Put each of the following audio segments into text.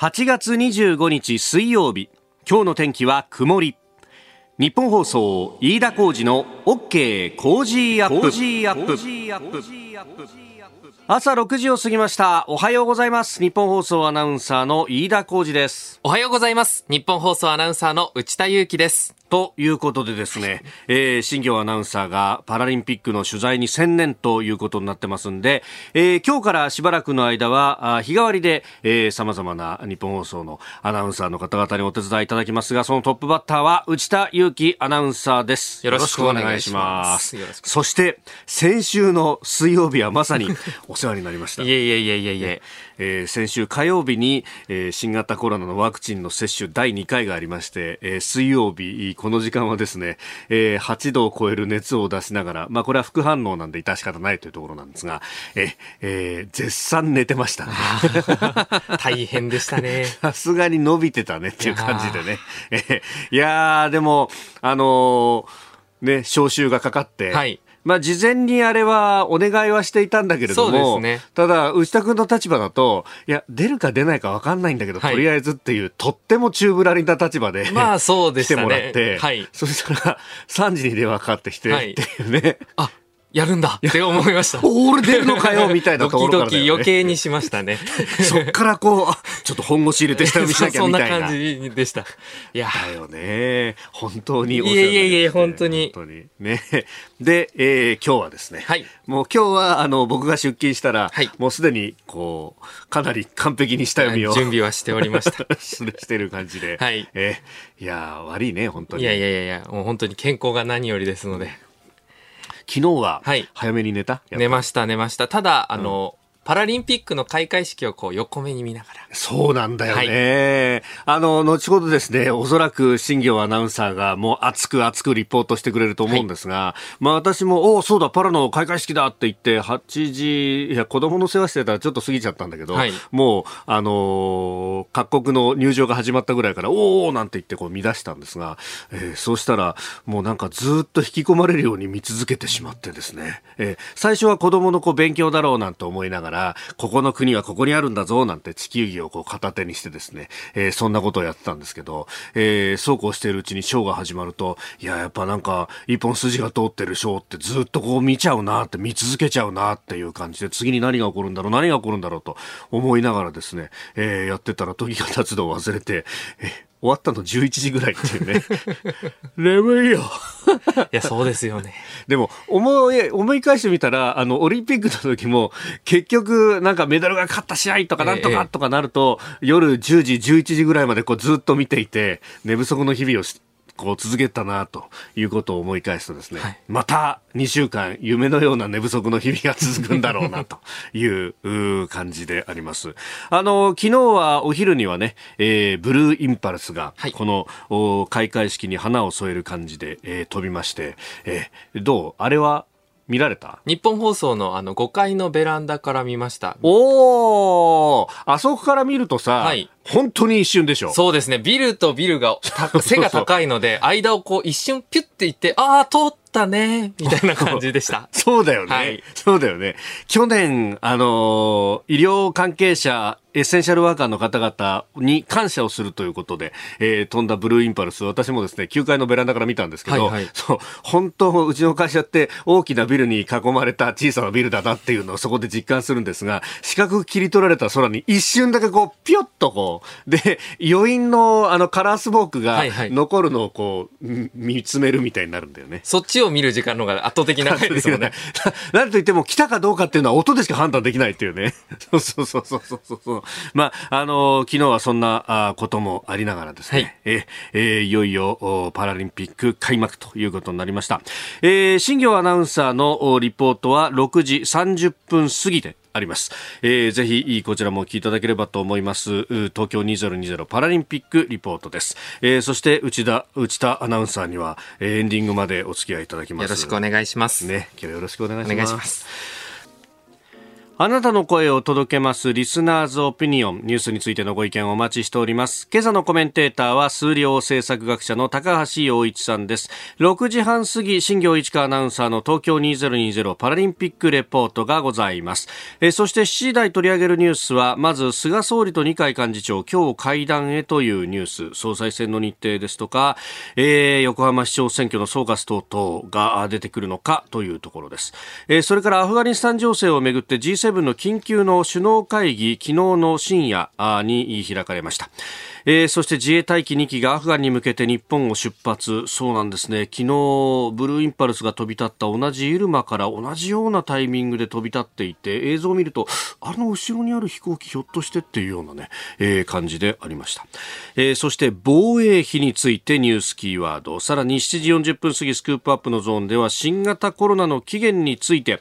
8月25日水曜日。今日の天気は曇り。ニッポン放送飯田浩司の OK Cozy up。朝6時を過ぎました。おはようございます。ニッポン放送アナウンサーの飯田浩司です。おはようございます。ニッポン放送アナウンサーの内田雄基です。ということでですね、えー、新行アナウンサーがパラリンピックの取材に専念ということになってますんで、えー、今日からしばらくの間は、あ日替わりで、えー、様々な日本放送のアナウンサーの方々にお手伝いいただきますが、そのトップバッターは内田祐樹アナウンサーです。よろしくお願いします。そして、先週の水曜日はまさにお 世話になりました。いえいえいえいえいえ。えー、先週火曜日に、えー、新型コロナのワクチンの接種第2回がありまして、えー、水曜日、この時間はですね、えー、8度を超える熱を出しながら、まあこれは副反応なんで致し方ないというところなんですが、ええー、絶賛寝てましたね。大変でしたね。さすがに伸びてたねっていう感じでね。えー、いやー、でも、あのー、ね、招集がかかって、はい、まあ、事前にあれはお願いはしていたんだけれども、ね、ただ、内田君の立場だと、いや、出るか出ないか分かんないんだけど、はい、とりあえずっていう、とっても宙ぶらりな立場で、まあ、そうでしたね。来てもらって、はい、そしたら、3時に電話かかってきて、っていうね。あやるんだ って思いました。俺出るのかよみたいなところから、ね、ドキドキ余計にしましたね。そっからこう、ちょっと本腰入れて下見しなきゃみたいな。そんな感じでした。いや。だよね。本当にいえいえいえ、本当に。本当に。ね。で、えー、今日はですね。はい。もう今日は、あの、僕が出勤したら、はい、もうすでに、こう、かなり完璧に下読みを。準備はしておりました。してる感じで。はい。えー、いや悪いね、本当に。いやいやいやもう本当に健康が何よりですので。昨日は早めに寝た、はい、寝ました寝ました。ただあの、パラリンピックの開会式をこう横目に見ながら。そうなんだよね。はい、あの、後ほどですね、おそらく新業アナウンサーがもう熱く熱くリポートしてくれると思うんですが、はい、まあ私も、おそうだ、パラの開会式だって言って、8時、いや、子供の世話してたらちょっと過ぎちゃったんだけど、はい、もう、あのー、各国の入場が始まったぐらいから、おおなんて言ってこう見出したんですが、えー、そうしたら、もうなんかずっと引き込まれるように見続けてしまってですね、えー、最初は子供のこう勉強だろうなんて思いながら、ら、ここの国はここにあるんだぞ、なんて地球儀をこう片手にしてですね、えー、そんなことをやってたんですけど、えー、そうこうしているうちにショーが始まると、いや、やっぱなんか、一本筋が通ってるショーってずっとこう見ちゃうなって、見続けちゃうなっていう感じで、次に何が起こるんだろう、何が起こるんだろうと思いながらですね、えー、やってたら時が経つのを忘れて、え終わったの11時ぐらいっていうね。眠いよ。いや、そうですよね。でも、思い、思い返してみたら、あの、オリンピックの時も、結局、なんかメダルが勝った試合とかなんとかとかなると、ええ、夜10時、11時ぐらいまでこうずっと見ていて、寝不足の日々をこう続けたなということを思い返すとですね、はい、また2週間夢のような寝不足の日々が続くんだろうなという感じであります。あの、昨日はお昼にはね、えー、ブルーインパルスがこの、開会式に花を添える感じで、えー、飛びまして、えー、どう？あれは見られた？日本放送のあの5階のベランダから見ました。おーあそこから見るとさ、はい、本当に一瞬でしょ？そうですね。ビルとビルが、背が高いので、間をこう一瞬ピュッていって、ああ、通ったね、みたいな感じでした。そうだよね、はい。そうだよね。去年、あのー、医療関係者、エッセンシャルワーカーの方々に感謝をするということで、えー、飛んだブルーインパルス、私もですね、9階のベランダから見たんですけど、はいはい、そう、本当、うちの会社って大きなビルに囲まれた小さなビルだなっていうのをそこで実感するんですが、四角切り取られた空に一瞬だけこう、ぴょっとこう、で、余韻のあのカラースモークが残るのをこう、はいはい、見つめるみたいになるんだよね。そっちを見る時間の方が圧倒的長いですよね。なんと言っても来たかどうかっていうのは音でしか判断できないっていうね。そうそうそうそうそう まあ、あのー、昨日はそんなあこともありながらですね、はい、ええー、いよいよパラリンピック開幕ということになりました。えー、新業アナウンサーのリポートは6時30分過ぎであります、えー、ぜひこちらもお聞きいただければと思います。東京2020パラリンピックリポートです、えー、そして内田内田アナウンサーには、えー、エンディングまでお付き合いいただきます。よろしくお願いします。ね今日よろしくお願いしますあなたの声を届けますリスナーズオピニオンニュースについてのご意見をお待ちしております。今朝のコメンテーターは数量政策学者の高橋洋一さんです。6時半過ぎ新業一華アナウンサーの東京2020パラリンピックレポートがございます。えそして7時台取り上げるニュースはまず菅総理と二階幹事長今日会談へというニュース。総裁選の日程ですとか、えー、横浜市長選挙の総括等々が出てくるのかというところです、え、それからアフガニスタン情勢をめぐって G7 7の緊急の首脳会議、昨日の深夜に開かれました。えー、そして自衛隊機2機がアフガンに向けて日本を出発。そうなんですね。昨日ブルーインパルスが飛び立った同じイルマから同じようなタイミングで飛び立っていて映像を見るとあの後ろにある飛行機ひょっとしてっていうようなね、えー、感じでありました、えー、そして防衛費についてニュースキーワード。さらに7時40分過ぎスクープアップのゾーンでは新型コロナの起源について。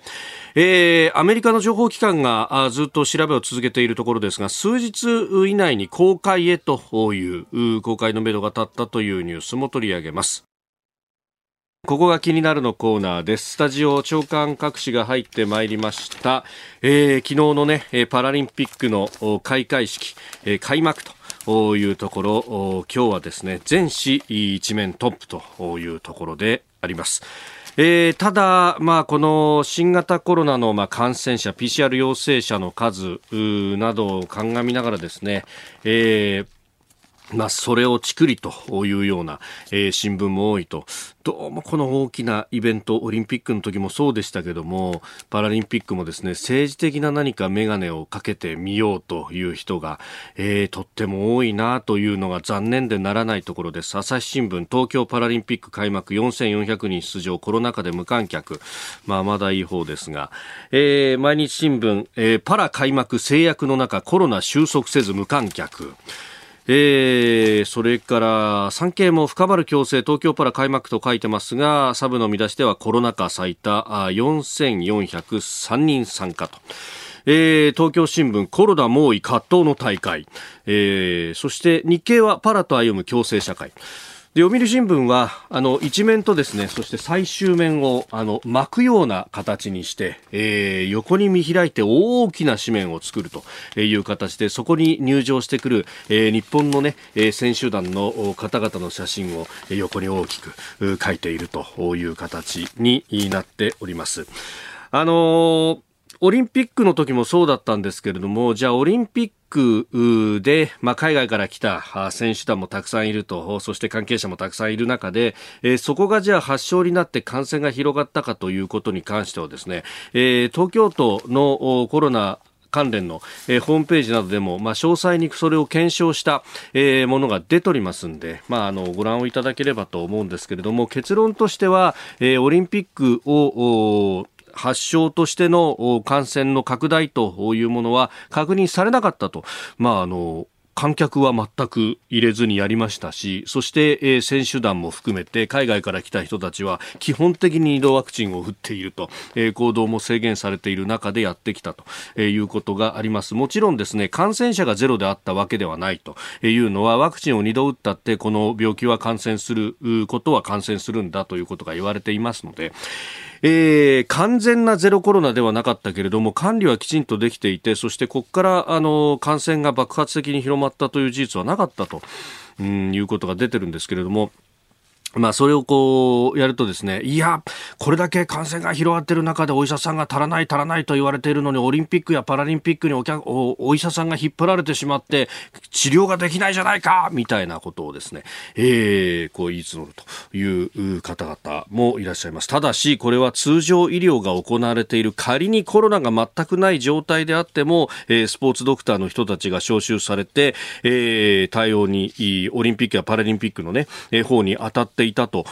えー、アメリカの情報機関がずっと調べを続けているところですが数日以内に公開へという公開のめどが立ったというニュースも取り上げます。ここが気になるのコーナーです。スタジオ長官各紙が入ってまいりました。えー、昨日のね、パラリンピックの開会式、えー、開幕というところ、今日はですね、全紙一面トップというところであります。えー、ただ、まあ、この新型コロナのまあ感染者、PCR 陽性者の数などを鑑みながらですね、えーまあ、それをちくりというような、えー、新聞も多いと。どうもこの大きなイベント、オリンピックの時もそうでしたけども、パラリンピックもですね、政治的な何かメガネをかけてみようという人が、えー、とっても多いなというのが残念でならないところです。朝日新聞、東京パラリンピック開幕4400人出場、コロナ禍で無観客。まあ、まだいい方ですが、えー、毎日新聞、えー、パラ開幕制約の中、コロナ収束せず無観客。えー、それから産経も深まる強制東京パラ開幕と書いてますがサブの見出しではコロナ禍最多4403人参加と。えー、東京新聞コロナ猛威葛藤の大会、えー、そして日経はパラと歩む共生社会で読売新聞はあの一面とですねそして最終面をあの巻くような形にして、えー、横に見開いて大きな紙面を作るという形でそこに入場してくる、えー、日本のね選手団の方々の写真を横に大きく書いているという形になっております。あのーオリンピックの時もそうだったんですけれども、じゃあオリンピックで、まあ、海外から来た選手団もたくさんいると、そして関係者もたくさんいる中で、えー、そこがじゃあ発症になって感染が広がったかということに関してはですね、えー、東京都のコロナ関連の、えー、ホームページなどでも、まあ、詳細にそれを検証した、えー、ものが出ておりますんで、まあ、あのご覧をいただければと思うんですけれども結論としては、えー、オリンピックを発症としての感染の拡大というものは確認されなかったと。まあ、あの、観客は全く入れずにやりましたし、そして、えー、選手団も含めて海外から来た人たちは基本的に移動ワクチンを打っていると、えー、行動も制限されている中でやってきたと、えー、いうことがあります。もちろんですね、感染者がゼロであったわけではないというのはワクチンを2度打ったってこの病気は感染することは感染するんだということが言われていますので、えー、完全なゼロコロナではなかったけれども管理はきちんとできていてそしてここからあの感染が爆発的に広まったという事実はなかったと、うん、いうことが出てるんですけれども。まあ、それをこう、やるとですね、いや、これだけ感染が広がっている中でお医者さんが足らない足らないと言われているのに、オリンピックやパラリンピックにお客おお医者さんが引っ張られてしまって、治療ができないじゃないかみたいなことをですね、えー、こう言い募るという方々もいらっしゃいます。ただし、これは通常医療が行われている仮にコロナが全くない状態であっても、えー、スポーツドクターの人たちが招集されて、えー、対応に、オリンピックやパラリンピックのね、えー、方に当たってていたと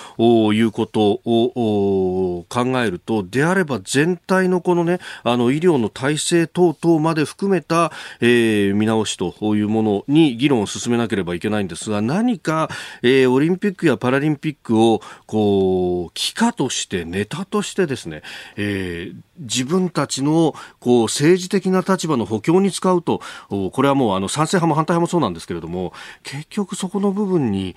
いうことを考えると、であれば全体のこのね、あの医療の体制等々まで含めた、えー、見直しというものに議論を進めなければいけないんですが、何か、えー、オリンピックやパラリンピックを、こう、機化として、ネタとしてですね、えー、自分たちのこう政治的な立場の補強に使うと、これはもうあの賛成派も反対派もそうなんですけれども、結局そこの部分に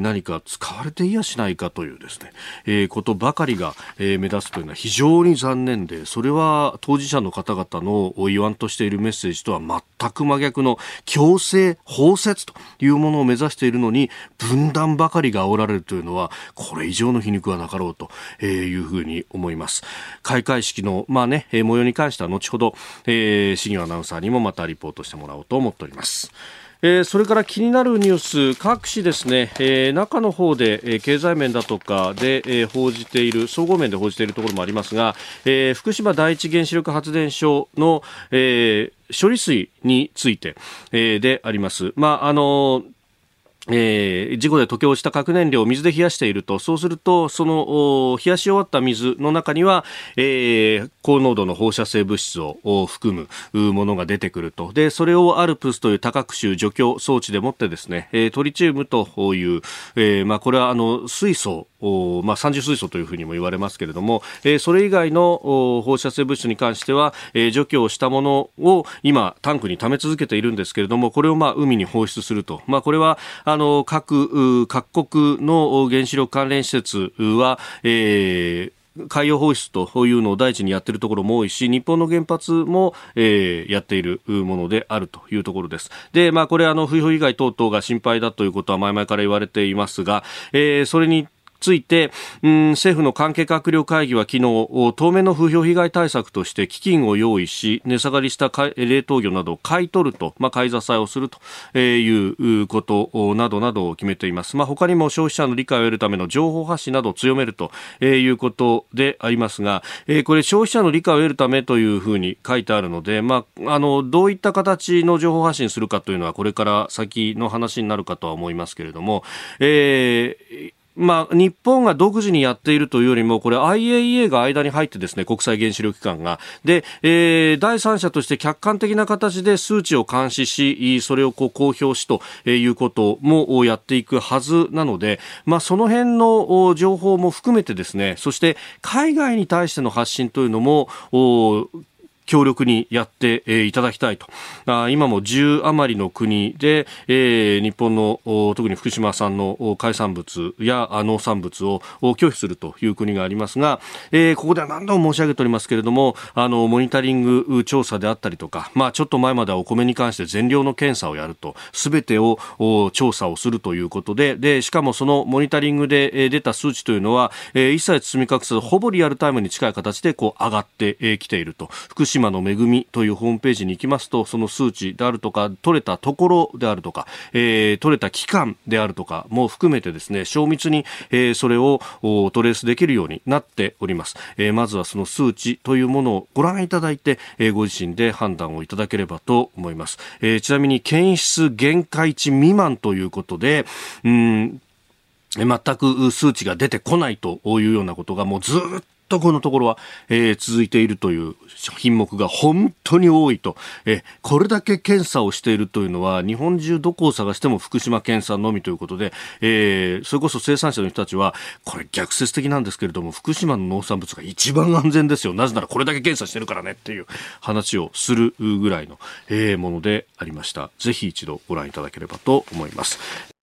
何か使われれていやしないかというですね、えー、ことばかりが、えー、目立つというのは非常に残念で、それは当事者の方々の言わんとしているメッセージとは全く真逆の強制、包摂というものを目指しているのに、分断ばかりが煽られるというのは、これ以上の皮肉はなかろうというふうに思います。開会式の、まあね、模様に関しては後ほど、えー、新業アナウンサーにもまたリポートしてもらおうと思っております。えー、それから気になるニュース各紙ですね、えー、中の方で、えー、経済面だとかで、え、報じている総合面で報じているところもありますが、え、福島第一原子力発電所の、え、処理水について、え、であります。まああのえー、事故で溶け落ちた核燃料を水で冷やしていると、そうすると、その冷やし終わった水の中には、えー、高濃度の放射性物質を含むものが出てくると。で、それをアルプスという多角種除去装置でもってですね、えー、トリチウムという、えー、まあ、これはあの水素まあ、三重水素というふうにも言われますけれども、えー、それ以外の放射性物質に関しては、えー、除去をしたものを今タンクに溜め続けているんですけれどもこれをまあ海に放出すると、まあ、これはあの各各国の原子力関連施設は、えー海洋放出というのを第一にやっているところも多いし、日本の原発も、えー、やっているものであるというところです。で、まあこれあの、風評被害等々が心配だということは前々から言われていますが、えー、それについて、うん、政府の関係閣僚会議は昨日、当面の風評被害対策として基金を用意し、値下がりした冷凍魚などを買い取ると、まあ、買い支えをするということなどなどを決めています。まあ、他にも消費者の理解を得るための情報発信などを強めるということでありますが、これ消費者の理解を得るためというふうに書いてあるので、まあ、あの、どういった形の情報発信するかというのはこれから先の話になるかとは思いますけれども、えーまあ、日本が独自にやっているというよりも、これ IAEA が間に入ってですね、国際原子力機関が。で、えー、第三者として客観的な形で数値を監視し、それをこう公表しということもやっていくはずなので、まあ、その辺の情報も含めてですね、そして海外に対しての発信というのも、強力にやって、いただきたいと。今も10余りの国で、日本の特に福島産の海産物や農産物を拒否するという国がありますが、ここでは何度も申し上げておりますけれども、あの、モニタリング調査であったりとか、まあ、ちょっと前まではお米に関して全量の検査をやると、すべてを調査をするということで、で、しかもそのモニタリングで出た数値というのは、一切包み隠さず、ほぼリアルタイムに近い形でこう上がってきていると。福島島の恵みというホームページに行きますと、その数値であるとか、取れたところであるとか、えー、取れた期間であるとかも含めてですね、精密に、えー、それをトレースできるようになっております。えー、まずはその数値というものをご覧いただいて、えー、ご自身で判断をいただければと思います。えー、ちなみに検出限界値未満ということで、うん全く数値が出てこないというようなことがもうずっとこのところは、えー、続いているという品目が本当に多いと、えー、これだけ検査をしているというのは日本中どこを探しても福島県産のみということで、えー、それこそ生産者の人たちはこれ逆説的なんですけれども福島の農産物が一番安全ですよ。なぜならこれだけ検査してるからねっていう話をするぐらいの、えー、ものでありました。ぜひ一度ご覧いただければと思います。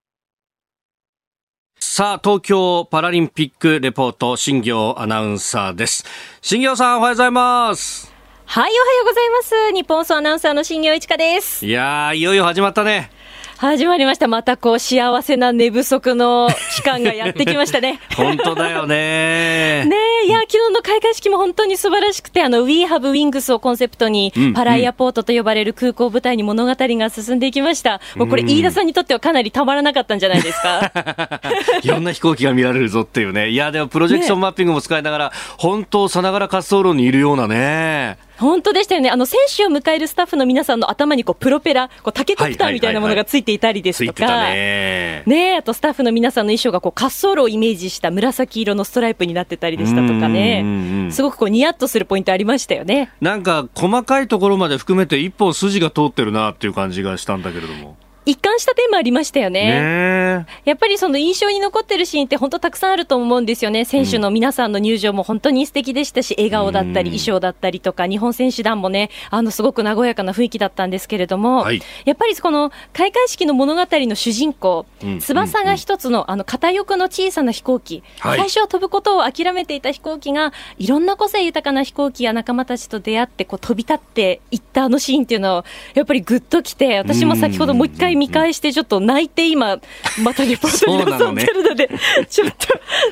さあ、東京パラリンピックレポート、新行アナウンサーです。新行さん、おはようございます。はい、おはようございます。日本総アナウンサーの新行一華です。いやー、いよいよ始まったね。始まりました。またこう、幸せな寝不足の期間がやってきましたね。本当だよね。ねいや、昨日の開会式も本当に素晴らしくて、あの、We Have Wings をコンセプトに、パライアポートと呼ばれる空港舞台に物語が進んでいきました。もうこれ、飯田さんにとってはかなりたまらなかったんじゃないですか。いろんな飛行機が見られるぞっていうね。いや、でもプロジェクションマッピングも使いながら、ね、本当さながら滑走路にいるようなね。本当でしたよね。あの、選手を迎えるスタッフの皆さんの頭にこう、プロペラ、こう、タケコプターみたいなものがついていたりですとか、ねねあとスタッフの皆さんの衣装がこう、滑走路をイメージした紫色のストライプになってたりでしたとかね、すごくこう、ニヤッとするポイントありましたよね。なんか、細かいところまで含めて一本筋が通ってるなっていう感じがしたんだけれども。一貫したテーマありましたよね。ねやっぱりその印象に残ってるシーンって本当たくさんあると思うんですよね。選手の皆さんの入場も本当に素敵でしたし、笑顔だったり、衣装だったりとか、日本選手団もね、あの、すごく和やかな雰囲気だったんですけれども、はい、やっぱりこの開会式の物語の主人公、翼が一つの、あの、片翼の小さな飛行機、はい、最初は飛ぶことを諦めていた飛行機が、いろんな個性豊かな飛行機や仲間たちと出会って、こう、飛び立っていったあのシーンっていうのを、やっぱりぐっときて、私も先ほどもう一回見返して、ちょっと泣いて今、またリポートに臨んでるので、ちょっ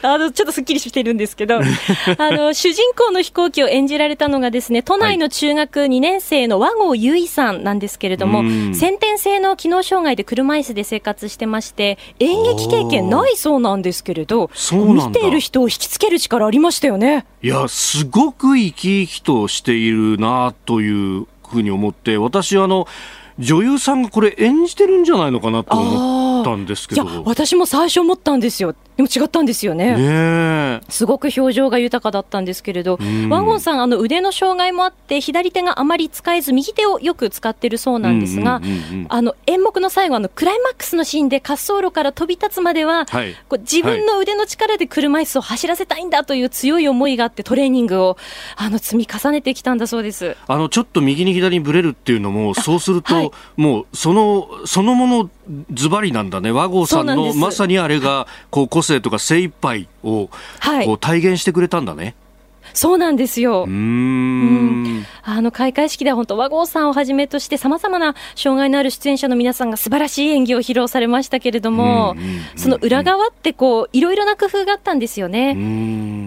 と、あの、ちょっとすっきりしてるんですけど、あの、主人公の飛行機を演じられたのがですね、都内の中学2年生の和合由衣さんなんですけれども、先天性の機能障害で車椅子で生活してまして、演劇経験ないそうなんですけれど、見ている人を引きつける力ありましたよね。いや、すごく生き生きとしているなというふうに思って、私、あの、女優さんがこれ演じてるんじゃないのかなと思ったんですけど。私も最初思ったんですよ。でも違ったんですよね。ねすごく表情が豊かだったんですけれど、ワンゴンさん、あの腕の障害もあって、左手があまり使えず、右手をよく使ってるそうなんですが、あの演目の最後、あのクライマックスのシーンで滑走路から飛び立つまでは、はい、こう自分の腕の力で車椅子を走らせたいんだという強い思いがあって、トレーニングをあの積み重ねてきたんだそうです。あのちょっと右に左にぶれるっていうのも、そうすると、はい、もうそのそのものズバリなんだね、和合さんのまさにあれがこう個性とか精一杯をこう体現してくれたんだね。そうなんですよ。うん,、あの開会式では本当和合さんをはじめとしてさまざまな障害のある出演者の皆さんが素晴らしい演技を披露されましたけれども、その裏側ってこういろいろな工夫があったんですよね。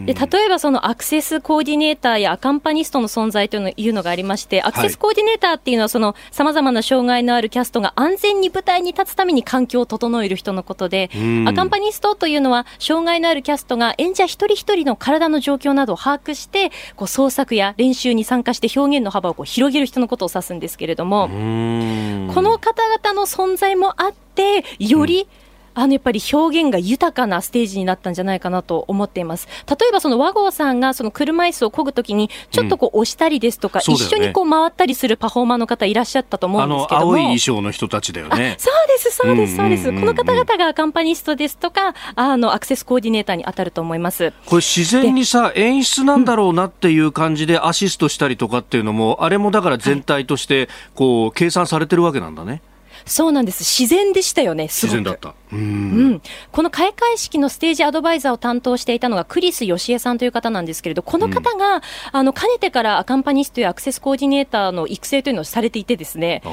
で例えばそのアクセスコーディネーターやアカンパニストの存在というのがありまして、アクセスコーディネーターっていうのはそのさまざまな障害のあるキャストが安全に舞台に立つために環境を整える人のことで、アカンパニストというのは障害のあるキャストが演者一人一人の体の状況などを把握して、こう創作や練習に参加して表現の幅をこう広げる人のことを指すんですけれども、この方々の存在もあって、より、うんあのやっぱり表現が豊かなステージになったんじゃないかなと思っています。例えばその和合さんがその車椅子を漕ぐときに、ちょっとこう押したりですとか、うんね、一緒にこう回ったりするパフォーマーの方いらっしゃったと思うんですけども。青い衣装の人たちだよね。そうです、そうです、そうです。この方々がカンパニストですとか、あのアクセスコーディネーターに当たると思います。これ自然にさ、演出なんだろうなっていう感じでアシストしたりとかっていうのも、あれもだから全体としてこう計算されてるわけなんだね。そうなんです。自然でしたよね、自然だった。うんうんこの開会式のステージアドバイザーを担当していたのがクリス・ヨシエさんという方なんですけれど、この方が、うん、あの、かねてからアカンパニストやアクセスコーディネーターの育成というのをされていてですね、あ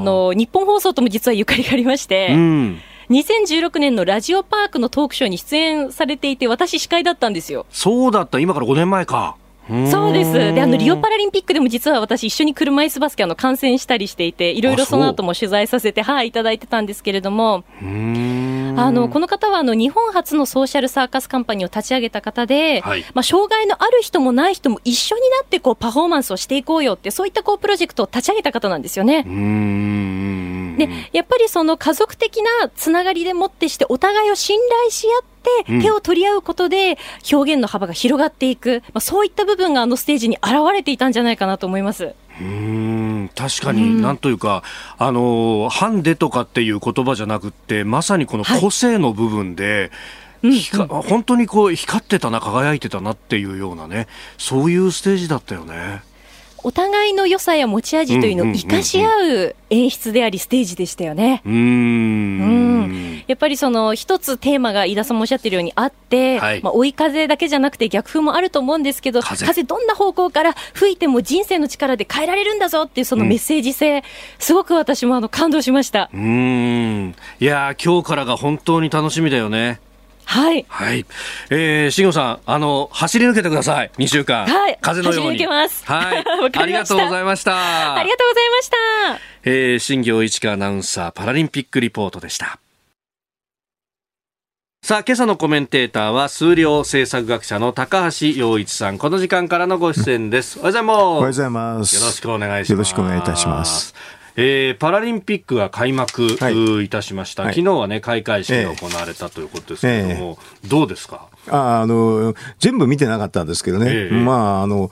の、日本放送とも実はゆかりがありまして、うん2016年のラジオパークのトークショーに出演されていて、私、司会だったんですよ。そうだった、今から5年前か。そうです。で、あの、リオパラリンピックでも実は私一緒に車椅子バスケあの観戦したりしていて、いろいろその後も取材させて、はい、いただいてたんですけれども、あの、この方はあの、日本初のソーシャルサーカスカンパニーを立ち上げた方で、はい、まあ、障害のある人もない人も一緒になってこう、パフォーマンスをしていこうよって、そういったこう、プロジェクトを立ち上げた方なんですよね。で、やっぱりその家族的なつながりでもってして、お互いを信頼し合って、手を取り合うことで表現の幅が広がっていく、まあ、そういった部分があのステージに現れていたんじゃないかなと思います。うん。確かに、なんというか、あの、ハンデとかっていう言葉じゃなくて、まさにこの個性の部分で、はい、本当にこう光ってたな、輝いてたなっていうようなね、そういうステージだったよね。お互いの良さや持ち味というのを生かし合う演出であり、ステージでしたよね。うん。うん。やっぱりその一つテーマが飯田さんもおっしゃってるようにあって、はい、まあ、追い風だけじゃなくて逆風もあると思うんですけど、風。風どんな方向から吹いても人生の力で変えられるんだぞっていうそのメッセージ性、うん、すごく私もあの感動しました。うん。いや今日からが本当に楽しみだよね。はい。はい。えー、慎吾さん、あの、走り抜けてください。2週間。はい。風のように。走り抜けます。はい。ありがとうございました。ありがとうございました。えー、新業一華アナウンサー、パラリンピックリポートでした。さあ、今朝のコメンテーターは、数量政策学者の高橋洋一さん。この時間からのご出演です。おはようございます。おはようございます。よろしくお願いします。よろしくお願いいたします。えー、パラリンピックが開幕、はい、いたしました、昨日はね、開会式が行われたということですけれども、えー、どうですか？ああの、全部見てなかったんですけどね、えー、まあ、あの、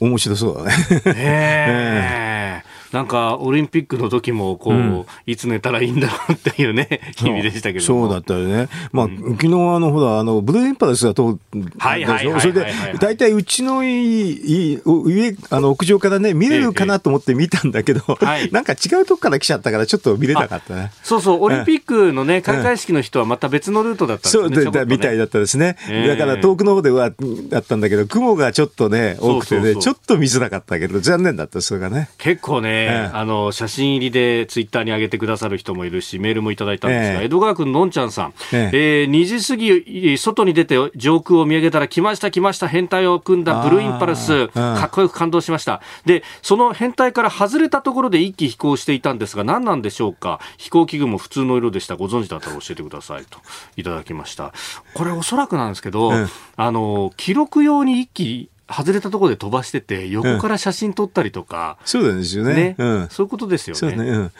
面白そうだね。え。ー なんかオリンピックの時もこう、うん、いつ寝たらいいんだろうっていうね、日々でしたけどそうだったよね。まあ、うん、昨日あの、ほら、あの、ブルーインパルスが通ったでしょ。それで、大体うちの上、あの、屋上からね、見れるかなと思って見たんだけど、ええ、なんか違うとこから来ちゃったから、ちょっと見れなかったね。そうそう、オリンピックのね、開会式の人はまた別のルートだったんですね。そう、みたいだったですね。だから遠くの方では、だったんだけど、雲がちょっとね、多くてね、ちょっと見づらかったけど、残念だった、それがね。結構ね、あの、写真入りでツイッターに上げてくださる人もいるし、メールもいただいたんですが、江戸川区ののんちゃんさん、ええ。ー、2時過ぎ、外に出て上空を見上げたら、来ました、来ました、変態を組んだブルーインパルス、かっこよく感動しました。で、その変態から外れたところで一気飛行していたんですが、何なんでしょうか？飛行機具も普通の色でした。ご存知だったら教えてくださいといただきました。これおそらくなんですけど、あの、記録用に一気外れたところで飛ばしてて、横から写真撮ったりとか、うん、そうなんですよね、ねうん、そういうことですよね。ねうん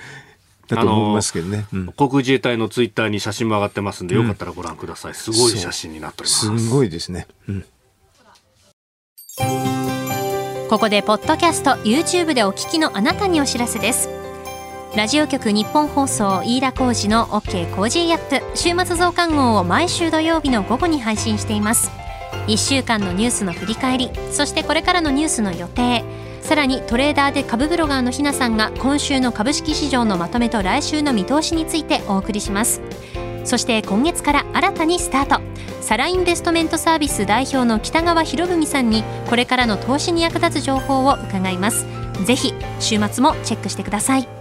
だと思いますけどね、うん、航空自衛隊のツイッターに写真も上がってますんで、よかったらご覧ください。すごい写真になっております。すごいですね。うん、ここでポッドキャスト YouTube でお聞きのあなたにお知らせです。ラジオ局日本放送飯田浩二の OK コージーアップ週末増刊号を毎週土曜日の午後に配信しています。1週間のニュースの振り返りそしてこれからのニュースの予定。さらにトレーダーで株ブロガーのひなさんが今週の株式市場のまとめと来週の見通しについてお送りします。そして今月から新たにスタート。サラインベストメントサービス代表の北川博文さんにこれからの投資に役立つ情報を伺います。ぜひ週末もチェックしてください。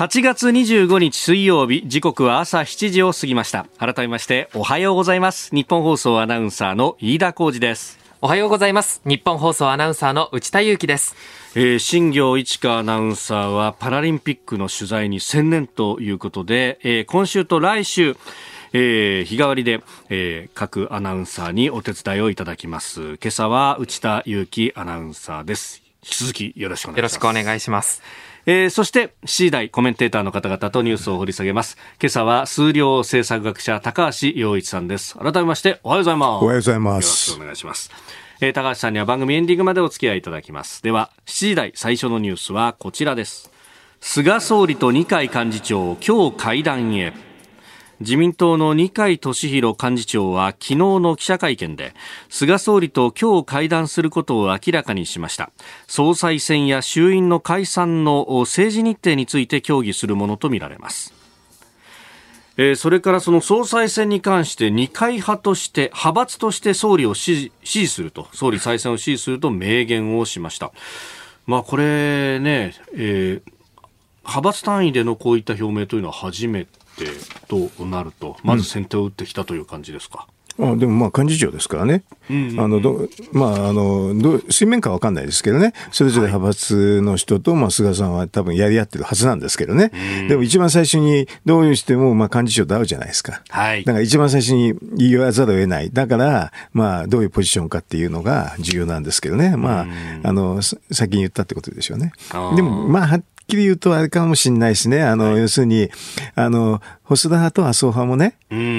8月25日水曜日時刻は朝7時を過ぎました。改めましておはようございます。日本放送アナウンサーの飯田浩二です。おはようございます。日本放送アナウンサーの内田裕樹です。えー、新業一華アナウンサーはパラリンピックの取材に専念ということで、えー、今週と来週えー、日替わりで、えー、各アナウンサーにお手伝いをいただきます。今朝は内田裕樹アナウンサーです。引き続きよろしくお願いしますえー、そして C 代コメンテーターの方々とニュースを掘り下げます。今朝は数量政策学者高橋洋一さんです。改めましておはようございます。おはようございます。よろしくお願いします。えー、高橋さんには番組エンディングまでお付き合いいただきます。では7時台最初のニュースはこちらです。菅総理と二階幹事長今日会談へ自民党の二階俊博幹事長は昨日の記者会見で菅総理と今日会談することを明らかにしました。総裁選や衆院の解散の政治日程について協議するものとみられます。えそれからその総裁選に関して二階派として派閥として総理を支持すると総理再選を支持すると明言をしました。まあこれね、えー、派閥単位でのこういった表明というのは初めてとなると、まず先手を打ってきたという感じですか？あでもまあ幹事長ですからね、うんうん、あのどまあ、あのど水面下は分かんないですけどね、それぞれ派閥の人と、まあ、菅さんは多分やり合ってるはずなんですけどね、うん、でも一番最初にどうしてもまあ幹事長と会うじゃないですか、はい、だから一番最初に言わざるを得ない、だから、まあ、どういうポジションかっていうのが重要なんですけどね、まあ、あの先に言ったってことでしょうね。でも、まあ、きり言うとあれかもしれないですね。あの、はい、要するに、あの、細田派と麻生派もね、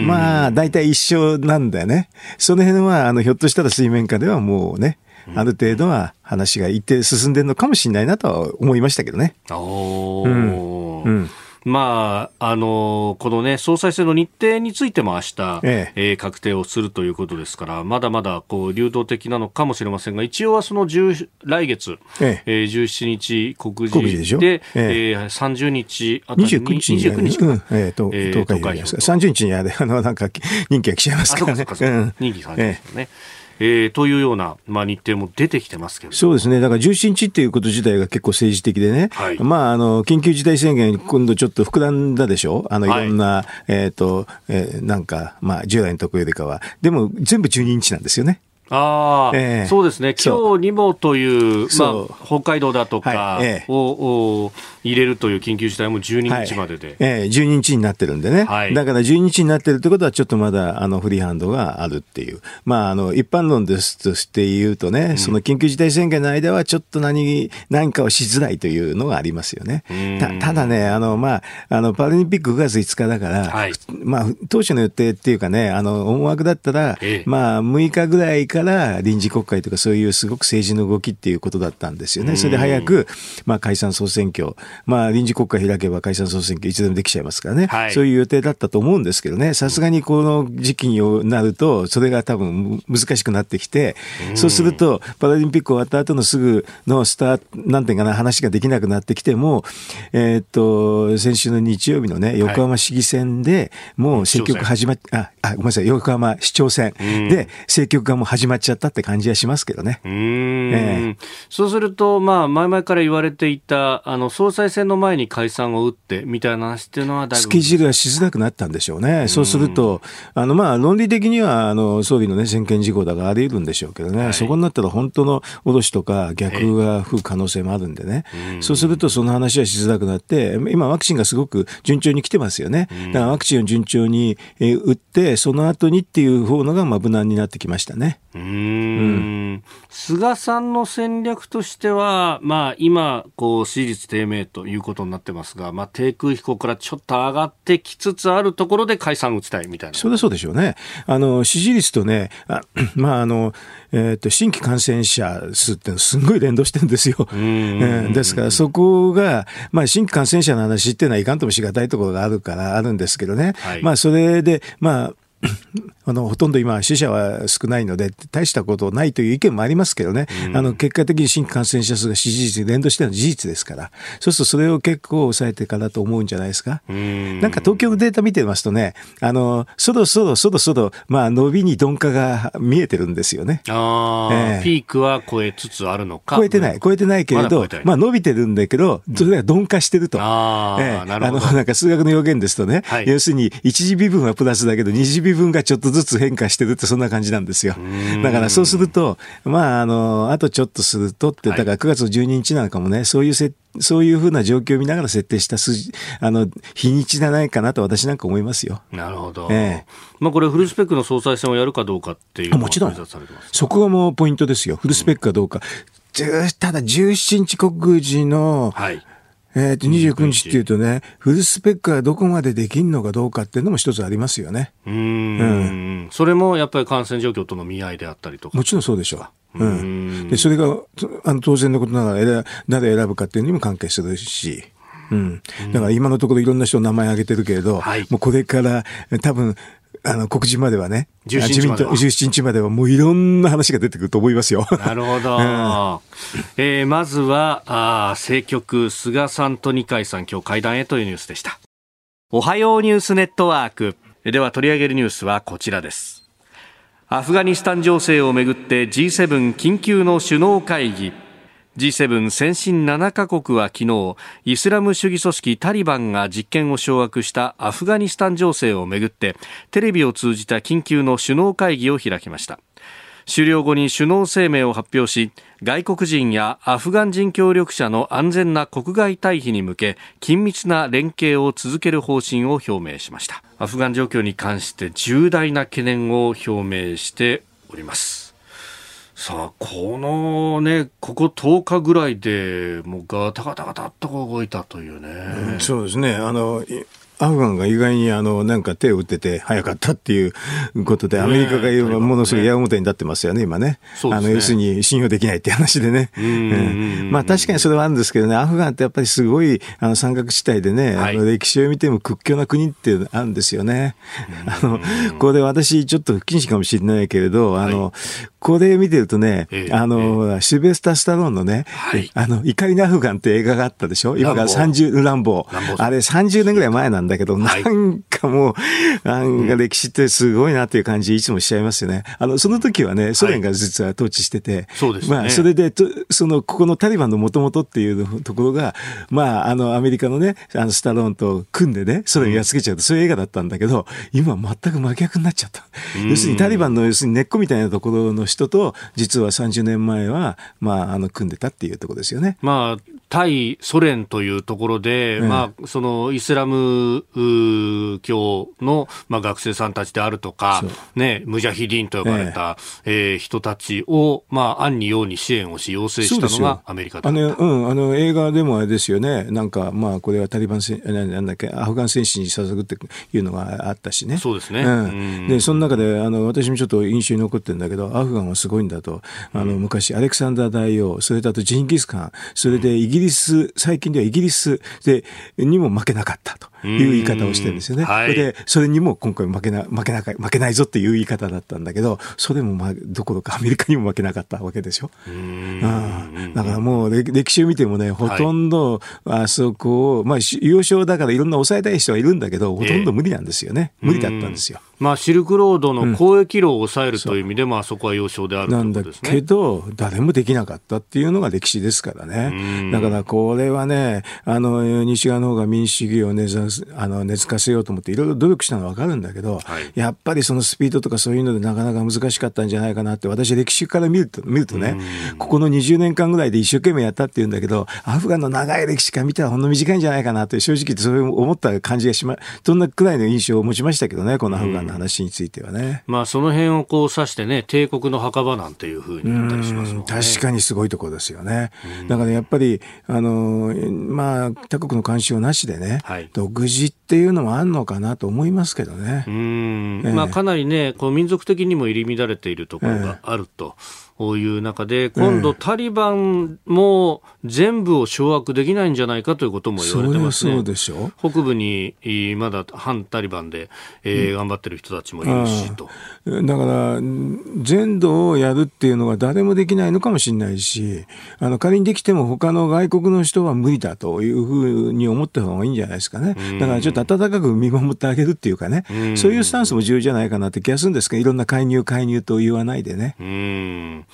まあ、大体一緒なんだよね。その辺は、あの、ひょっとしたら水面下ではもうね、ある程度は話が一定進んでるのかもしれないなとは思いましたけどね。おうん、うんまあ、あのこのね、総裁選の日程についても明日、ええ。えー、確定をするということですから、まだまだこう流動的なのかもしれませんが、一応はその10来月、ええ。えー、17日告示で、ええ。ー、30日あたりに、29日に、29日か、うんえー、とえー、投開票です。30日にあれ、あの、なんか、任期が来ちゃいますからね。あ、そうか、そうか、任期30日ですね。えええー、というような、まあ、日程も出てきてますけど。そうですね、だから17日っていうこと自体が結構政治的でね、はい、まあ、あの緊急事態宣言、今度ちょっと膨らんだでしょ、あのい。ろんな、はい、えっ、と、えー、なんか、まあ、従来のとこよりかは、でも全部12日なんですよね。ああ、えー、そうですね、今日にもという、まあ、北海道だとかを、はい。えー、入れるという緊急事態も12日までで。はい、えー、12日になってるんでね、はい、だから12日になってるってことは、ちょっとまだあのフリーハンドがあるっていう、まあ、あの一般論ですとして言うとね、うん、その緊急事態宣言の間は、ちょっと何何かをしづらいというのがありますよね。たただね、あのまあ、あのパラリンピック9月5日だから、はい、まあ、当初の予定っていうかね、あの思惑だったら、ええ、まあ、6日ぐらいから臨時国会とか、そういうすごく政治の動きっていうことだったんですよね。それで早く、まあ、解散総選挙、まあ、臨時国会開けば解散総選挙いつでもできちゃいますからね、はい、そういう予定だったと思うんですけどね、さすがにこの時期になると、それが多分難しくなってきて、そうすると、パラリンピック終わった後のすぐのスター、なんていうかな、話ができなくなってきても、えー、っと、先週の日曜日のね、横浜市議選で、もう選。挙区始まっ、あ、あ、ごめんなさい、横浜市長選。で、政局がもう始まっちゃったって感じはしますけどね。うん、えー、そうすると、まあ、前々から言われていた、あの、総裁選の前に解散を打ってみたいな話っていうのはスケジュールがしづらくなったんでしょうね。そうすると、あの、まあ、論理的には、あの、総理のね、専権事項だからあり得るんでしょうけどね、はい、そこになったら本当の脅しとか逆が吹く可能性もあるんでね、そうするとその話はしづらくなって、今ワクチンがすごく順調に来てますよね。だからワクチンを順調に打って、その後にっていう方のがまあ無難になってきましたね。うん、菅さんの戦略としては、まあ、今こう支持率低迷ということになってますが、まあ、低空飛行からちょっと上がってきつつあるところで解散打ちたいみたいな。そうでそうでしょうね。あの支持率とねあ まああのえーと、新規感染者数ってすごい連動してるんですよ。えー、ですからそこが、まあ、新規感染者の話っていうのはいかんともしがたいところがあるからあるんですけどね、はい、まあそれで、まあ あのほとんど今、死者は少ないので、大したことないという意見もありますけどね、うん、あの結果的に新規感染者数が支持率に連動してるのは事実ですから、そうするとそれを結構抑えてからと思うんじゃないですか。うん、なんか東京のデータ見てますとね、あのそろそろそろそろ、まあ、伸びに鈍化が見えてるんですよね。あえー、ピークは超えつつあるのか。超えてない、超えてないけれど、ままあ、伸びてるんだけど、それが鈍化してると。あえー、なるほど。あのなんか数学の予言ですとね、はい、要するに一次微分はプラスだけど、二次微分がちょっとずつ変化してるってそんな感じなんですよ。だからそうすると、まあ、あの、あとちょっとするとって、だから9月12日なんかもね、そういうせそういうふうな状況を見ながら設定した数字、あの、日にちじゃないかなと私なんか思いますよ。なるほど。ええまあこれフルスペックの総裁選をやるかどうかっていうもちろん。そこがもうポイントですよ。フルスペックかどうか。うん、ただ17日告示の、はい、えっ、ー、と、29日っていうとね、フルスペックがどこまでできるのかどうかっていうのも一つありますよね。うんうん。それもやっぱり感染状況との見合いであったりとか。もちろんそうでしょう。うん。で、それが、あの、当然のことながら、誰選ぶかっていうのにも関係するし。うん。だから今のところいろんな人の名前挙げてるけれど、はい、もうこれから多分あの、告示まではね、自民党17日まではもういろんな話が出てくると思いますよ。なるほど。う ん、えー、まずは、あ政局、菅さんと二階さん、今日会談へというニュースでした。おはようニュースネットワーク。では取り上げるニュースはこちらです。アフガニスタン情勢をめぐって G7 緊急の首脳会議。G7 先進7カ国は昨日イスラム主義組織タリバンが実権を掌握したアフガニスタン情勢をめぐってテレビを通じた緊急の首脳会議を開きました。終了後に首脳声明を発表し外国人やアフガン人協力者の安全な国外退避に向け緊密な連携を続ける方針を表明しました。アフガン状況に関して重大な懸念を表明しております。さあ、このね、ここ10日ぐらいで、もうガタガタガタっと動いたというね。そうですね。あの、アフガンが意外にあのなんか手を打ってて早かったっていうことで、アメリカが言うものすごい矢面に立ってますよね、今ね。あの要するに信用できないって話でね。まあ確かにそれはあるんですけどね、アフガンってやっぱりすごいあの山岳地帯でね、あの歴史を見ても屈強な国ってあるんですよね。あの、これ私ちょっと不謹慎かもしれないけれど、あの、これ見てるとね、あの、シルベスタ・スタローンのね、あの、怒りのアフガンって映画があったでしょ？今から30、ランボー。あれ30年ぐらい前なんだだけど、なんかもう、なんか歴史ってすごいなっていう感じ、いつもしちゃいますよね。あの、その時はね、ソ連が実は統治してて、そうですまあ、それで、その、ここのタリバンのもともとっていうところが、まあ、あの、アメリカのね、あの、スタローンと組んでね、ソ連やっつけちゃうと、そういう映画だったんだけど、今全く真逆になっちゃった。要するにタリバンの、要するに根っこみたいなところの人と、実は30年前は、まあ、あの、組んでたっていうところですよね。まあ、対ソ連というところで、うん、まあ、そのイスラム教の、まあ、学生さんたちであるとか、ね、ムジャヒディンと呼ばれた、ええ。ー、人たちを、まあ、暗にように支援をし、要請したのがアメリカだあの、うん、あの映画でもあれですよね、なんか、まあ、これはタリバンせなんだっけ、アフガン戦士に捧ぐっていうのがあったしね。そうですね。うん、で、その中で、あの、私もちょっと印象に残ってるんだけど、アフガンはすごいんだと、あの、昔、アレクサンダー大王、それとあとジンギスカン、それでイギリス、最近ではイギリスでにも負けなかったと。いう言い方をしてるんですよね。はい、で、それにも今回負けな、負けなか、負けないぞっていう言い方だったんだけど、それもまあ、どころかアメリカにも負けなかったわけでしょ。うんだからもう歴史を見てもね、ほとんどあそこを、まあ、優勝だからいろんな抑えたい人はいるんだけど、ほとんど無理なんですよね。無理だったんですよ。まあ、シルクロードの交易路を抑えるという意味でも、あそこは要衝であるなんだけど、誰もできなかったっていうのが歴史ですからね。だからこれはね、あの、西側の方が民主主義を根ざす、あの、根付かせようと思っていろいろ努力したのはわかるんだけど、はい、やっぱりそのスピードとかそういうのでなかなか難しかったんじゃないかなって、私歴史から見ると、見るとね、ここの20年間ぐらいで一生懸命やったっていうんだけど、アフガンの長い歴史から見たらほんの短いんじゃないかなって正直そう思った感じがしま、そんなくらいの印象を持ちましたけどね、このアフガンの話については。ね。まあその辺をこう指してね、帝国の墓場なんていうふうに言ったりしますもん、ね、確かにすごいところですよね。だからやっぱり、あの、まあ他国の干渉なしでね、はい、独自っていうのもあるのかなと思いますけどね。うん、えー、まあかなりね、こう民族的にも入り乱れているところがあると。えーいう中で、今度、タリバンも全部を掌握できないんじゃないかということも言われてますね。そうでしょ北部にまだ反タリバンで、えー、頑張ってる人たちもいるしと。だから、全土をやるっていうのが誰もできないのかもしれないし、あの仮にできても他の外国の人は無理だというふうに思った方がいいんじゃないですかね。だからちょっと温かく見守ってあげるっていうかね、そういうスタンスも重要じゃないかなって気がするんですけど、いろんな介入介入と言わないでね。うん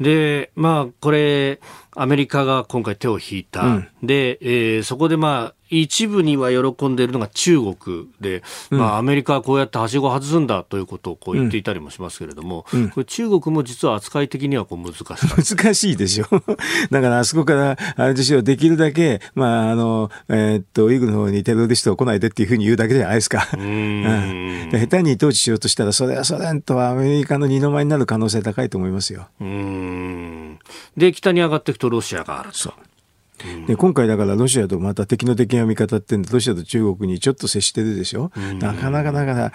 で、まあ、これ、アメリカが今回手を引いた。うん、で、えー、そこでまあ、一部には喜んでいるのが中国で、うん、まあ、アメリカはこうやってはしごを外すんだということをこう言っていたりもしますけれども、うん、これ中国も実は扱い的にはこう難しい。難しいでしょ。だからあそこから、あれでしょ、できるだけ、まあ、あの、えー、っと、イグの方にテロリストを来ないでっていうふうに言うだけじゃないですか。うん、下手に統治しようとしたら、それはソ連とアメリカの二の舞になる可能性高いと思いますよ。うんで、北に上がっていくとロシアがあると。で今回だからロシアとまた敵の敵が味方ってんでロシアと中国にちょっと接してるでしょ、うん、なかなかだか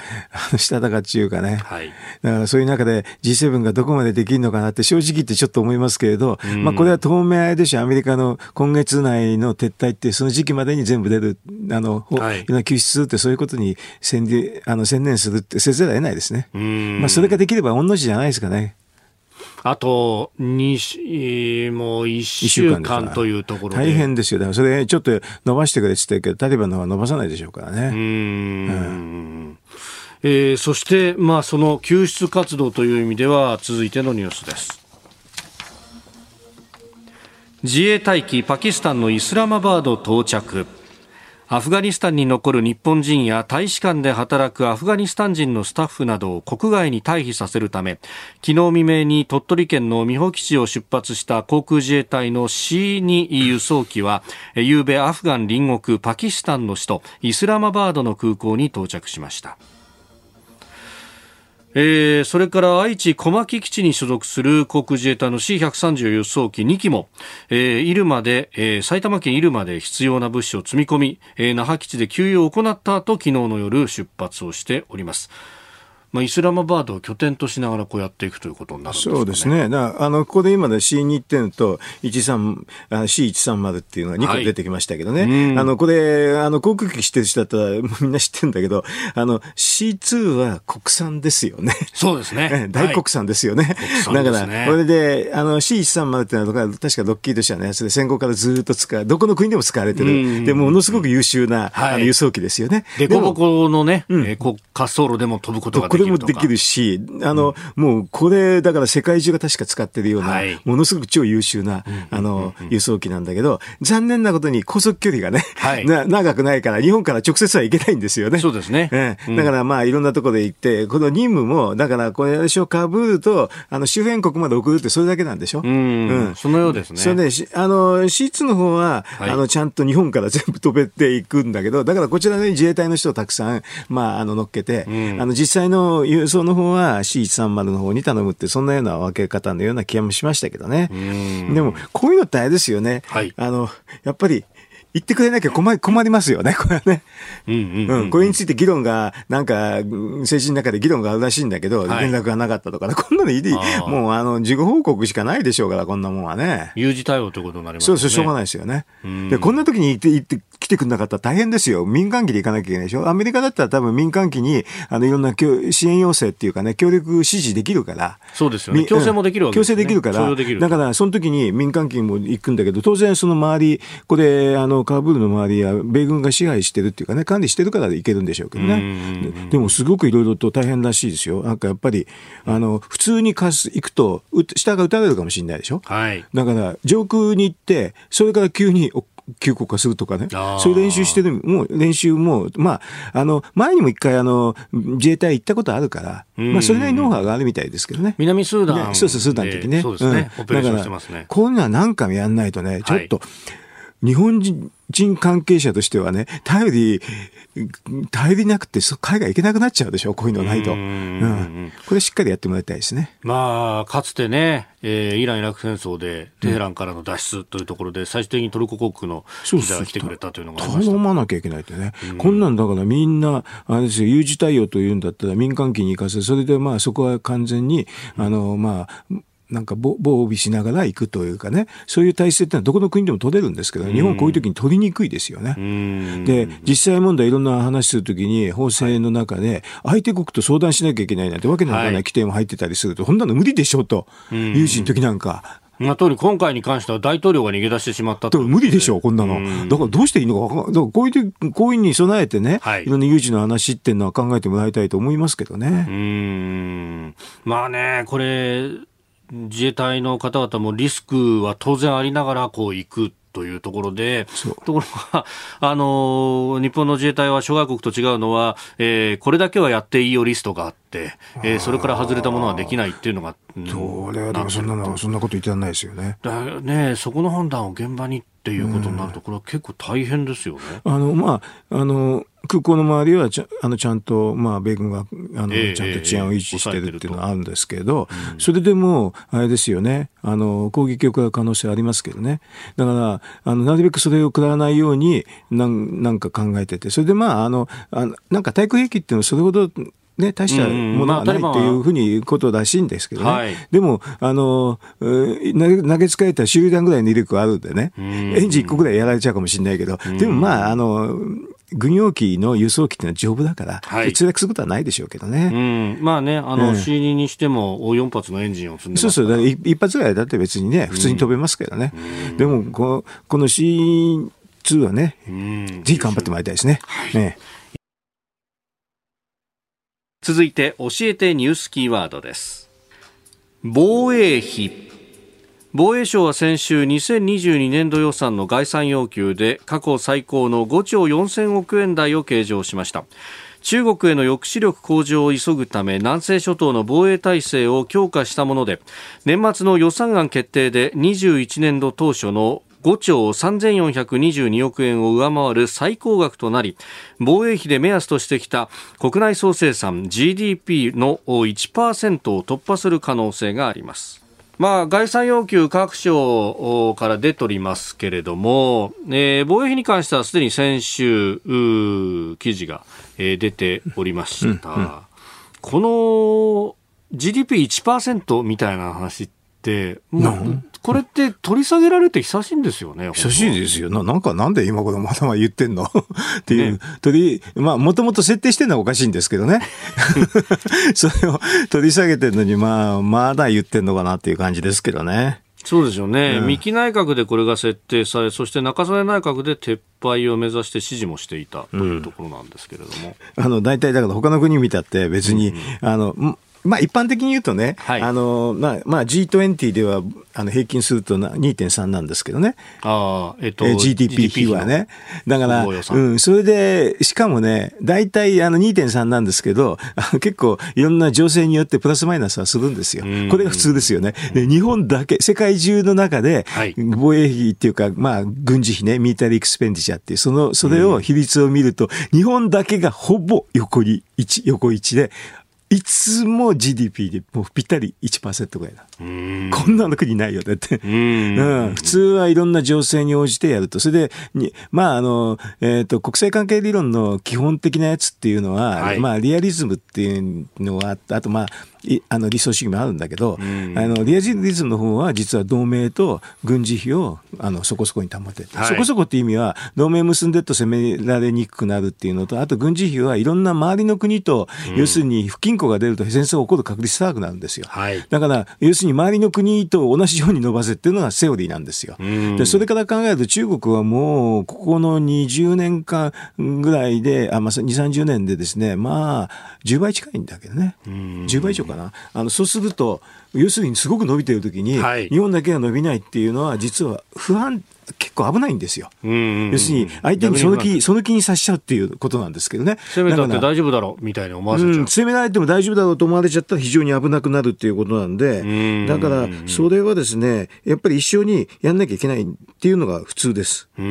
らしたたかっちゅうかね、はい、だからそういう中で G7 がどこまでできるのかなって正直言ってちょっと思いますけれど、うん、まあこれは当面でしょ。アメリカの今月内の撤退ってその時期までに全部出るあの、はい、救出するってそういうことに専あの専念するってせざるを得ないですね、まあそれができれば御の字じゃないですかね。あと2、もう1週間というところ大変ですよ。だからそれちょっと伸ばしてくれって言ってるけど、タリバンの方は伸ばさないでしょうからね。うんうんえー、そして、まあ、その救出活動という意味では続いてのニュースです。自衛隊機パキスタンのイスラマバード到着。アフガニスタンに残る日本人や大使館で働くアフガニスタン人のスタッフなどを国外に退避させるため昨日未明に鳥取県の美保基地を出発した航空自衛隊の C2 輸送機は夕べアフガン隣国パキスタンの首都イスラマバードの空港に到着しました。えー、それから愛知小牧基地に所属する航空自衛隊の C130 輸送機2機も、えー、入間で、えー、埼玉県入間で必要な物資を積み込み、えー、那覇基地で給油を行った後、昨日の夜出発をしております。まあ、イスラマバードを拠点としながらこうやっていくということになるんですか、ね、そうですね。だあの、ここで今で C2 と13、C130 っていうのが2個出てきましたけどね。はい、あの、これ、あの、航空機知ってる人だったら みんな知ってるんだけど、あの、C2 は国産ですよね。そうですね。大国産ですよね。はい、だから、これで、あの、C130 っていうのは、確かロッキード社のやつで戦後からずっと使う、どこの国でも使われてる。で、ものすごく優秀な、はい、あの輸送機ですよね。でこぼこのね、うん、えー、滑走路でも飛ぶことができれもできるし、あの、うん、もうこれ、だから世界中が確か使ってるような、はい、ものすごく超優秀な、あの、輸送機なんだけど、残念なことに高速距離がね、はい、な長くないから、日本から直接は行けないんですよね。そうですね。えー、だからまあ、いろんなところで行って、この任務も、だから、これでしょ、カブールと、あの、周辺国まで送るってそれだけなんでしょ？うん。うん、そのようですね。それで、あの、C2 の方は、はい、あの、ちゃんと日本から 全部飛べていくんだけど、だからこちらに自衛隊の人をたくさん、まあ、あの、乗っけて、うん、あの、実際の輸送の方は C130 の方に頼むって、そんなような分け方のような気もしましたけどね。でも、こういうのってあれですよね。はい、あの、やっぱり、言ってくれなきゃ困り困りますよね、これはね。うんうん、これについて議論が、なんか、政治の中で議論があるらしいんだけど、はい、連絡がなかったとかね、こんなのいいもう、あの、事後報告しかないでしょうから、こんなもんはね。有事対応ということになりますね。そうそう、しょうがないですよね。で、こんな時に言って、言って、来てくんなかったら大変ですよ。民間機で行かなきゃいけないでしょ。アメリカだったら多分民間機に、あの、いろんな支援要請っていうかね、協力指示できるから。そうですよね。強制もできるわけです、ね、強制できるから。だから、その時に民間機も行くんだけど、当然その周り、これ、あの、カブールの周りや、米軍が支配してるっていうかね、管理してるから行けるんでしょうけどね。でも、すごくいろいろと大変らしいですよ。なんかやっぱり、あの、普通に行くと、下が撃たれるかもしれないでしょ。はい。だから、上空に行って、それから急に急降下するとかね、そういう練習してる、もう練習も、まあ、あの、前にも一回、あの、自衛隊行ったことあるから、まあ、それなりにノウハウがあるみたいですけどね。南スーダン。そうそう、スーダンの時ね。そうですね。うん、オペレーションしてますね。こういうのは何回もやんないとね、ちょっと、はい日本人関係者としてはね、頼り、頼りなくて、海外行けなくなっちゃうでしょ、こういうのないと。うん、これしっかりやってもらいたいですね。まあ、かつてね、えー、イラン・イラク戦争でテヘランからの脱出というところで、最終的にトルコ航空の記者が来てくれたというのがありま頼まなきゃいけないってね。こんなんだからみんな、あれですよ、有事対応というんだったら民間機に行かせ、それでまあそこは完全に、あの、まあ、なんか防備しながら行くというかね、そういう体制ってのはどこの国でも取れるんですけど、日本こういう時に取りにくいですよね。で、実際問題いろんな話するときに、法制の中で、相手国と相談しなきゃいけないなんてわけのわからない規定も入ってたりすると、こんなの無理でしょと、有事の時なんか。な通り今回に関しては大統領が逃げ出してしまったと。無理でしょう、こんなの。だからどうしていいのかだからこういうこういうに備えてね、はい、いろんな有事の話っていうのは考えてもらいたいと思いますけどね。うん。まあね、これ、自衛隊の方々もリスクは当然ありながらこう行くというところで、ところが、あの、日本の自衛隊は諸外国と違うのは、えー、これだけはやっていいよリストがあって、えー、それから外れたものはできないっていうのが、それは、だそんなの、そんなこと言ってないですよね。だね、そこの判断を現場にっていうことになると、これは結構大変ですよね。あの、まあ、あの、空港の周りはちゃあのちゃんと、まあ、米軍があの、ちゃんと治安を維持してるっていうのはあるんですけど、うん、それでも、あれですよね、あの攻撃を食らう可能性ありますけどね、だからあのなるべくそれを食らわないようになんなんか考えてて、それでまあ、あのあのなんか対空兵器っていうのはそれほどね、大したものはないっていうふうにことらしいんですけどね、はい、でもあの投げつかれた手榴弾ぐらいの威力はあるんでね、エンジン1個ぐらいやられちゃうかもしれないけど、でもまあ、あの軍用機の輸送機っていうのは丈夫だから、はい、墜落することはないでしょうけどね。うん、まあね、あの、C2 にしても4発のエンジンを積んでそうそう、一発ぐらいだって別にね、普通に飛べますけどね。でもこ、この C2 はね、ぜひ頑張ってもらいたいですね。はい、ね続いて、教えてニュースキーワードです。防衛費。防衛省は先週2022年度予算の概算要求で過去最高の5兆4000億円台を計上しました。中国への抑止力向上を急ぐため南西諸島の防衛体制を強化したもので年末の予算案決定で21年度当初の5兆3422億円を上回る最高額となり防衛費で目安としてきた国内総生産 GDP の1%を突破する可能性があります。まあ、概算要求各省から出ておりますけれども、えー、防衛費に関してはすでに先週、記事が、えー、出ておりました。うんうんこの GDP1% みたいな話って、もうこれって取り下げられて久しいんですよね。久しいですよ。ななんかなんで今頃まだまだ言ってんの？っていう、ね、取り、まあもともと設定してるのはおかしいんですけどね。それを取り下げてるのに、まあまだ言ってんのかなっていう感じですけどね。そうですよね、うん、三木内閣でこれが設定され、そして中曽根内閣で撤廃を目指して支持もしていたというところなんですけれども、うん、あの大体だから他の国見たって別に、うん、あのまあ一般的に言うとね、はい、あの、まあ、まあ G20 では、あの平均すると2.3なんですけどね。ああ、えっと、GDP 比はね。だから、うん、それで、しかもね、大体あの2.3なんですけど、結構いろんな情勢によってプラスマイナスはするんですよ。これが普通ですよね。で、日本だけ、世界中の中で、防衛費っていうか、まあ、軍事費ね、ミリタリーエクスペンディチャーっていう、その、それを比率を見ると、日本だけがほぼ横に、横1で、いつも GDP でもうぴったり1%ぐらいだ。こんなの国ないよ、だって。うん、普通はいろんな情勢に応じてやると。それで、にまあ、あの、えっ、ー、と、国際関係理論の基本的なやつっていうのは、はい、まあ、リアリズムっていうのは。あと、まあ、あの理想主義もあるんだけど、うん、あのリアリズムの方は実は同盟と軍事費をあのそこそこに保てて、はい、そこそこって意味は同盟結んでると攻められにくくなるっていうのとあと軍事費はいろんな周りの国と、うん、要するに不均衡が出ると戦争が起こる確率高くなるんですよ、はい、だから要するに周りの国と同じように伸ばせっていうのがセオリーなんですよ、うん、でそれから考えると中国はもうここの20年間ぐらいであ、まあ、2 3 0年でですねまあ10倍近いんだけどね、うん、10倍以上かなあのそうすると要するにすごく伸びてる時に、はい、日本だけが伸びないっていうのは実は不安結構危ないんですよ。要するに、相手にその気、その気にさせちゃうっていうことなんですけどね。攻めたって大丈夫だろうみたいに思わせちゃう、うん、攻められても大丈夫だろうと思われちゃったら非常に危なくなるっていうことなんで、だから、それはですね、やっぱり一緒にやんなきゃいけないっていうのが普通です。あ、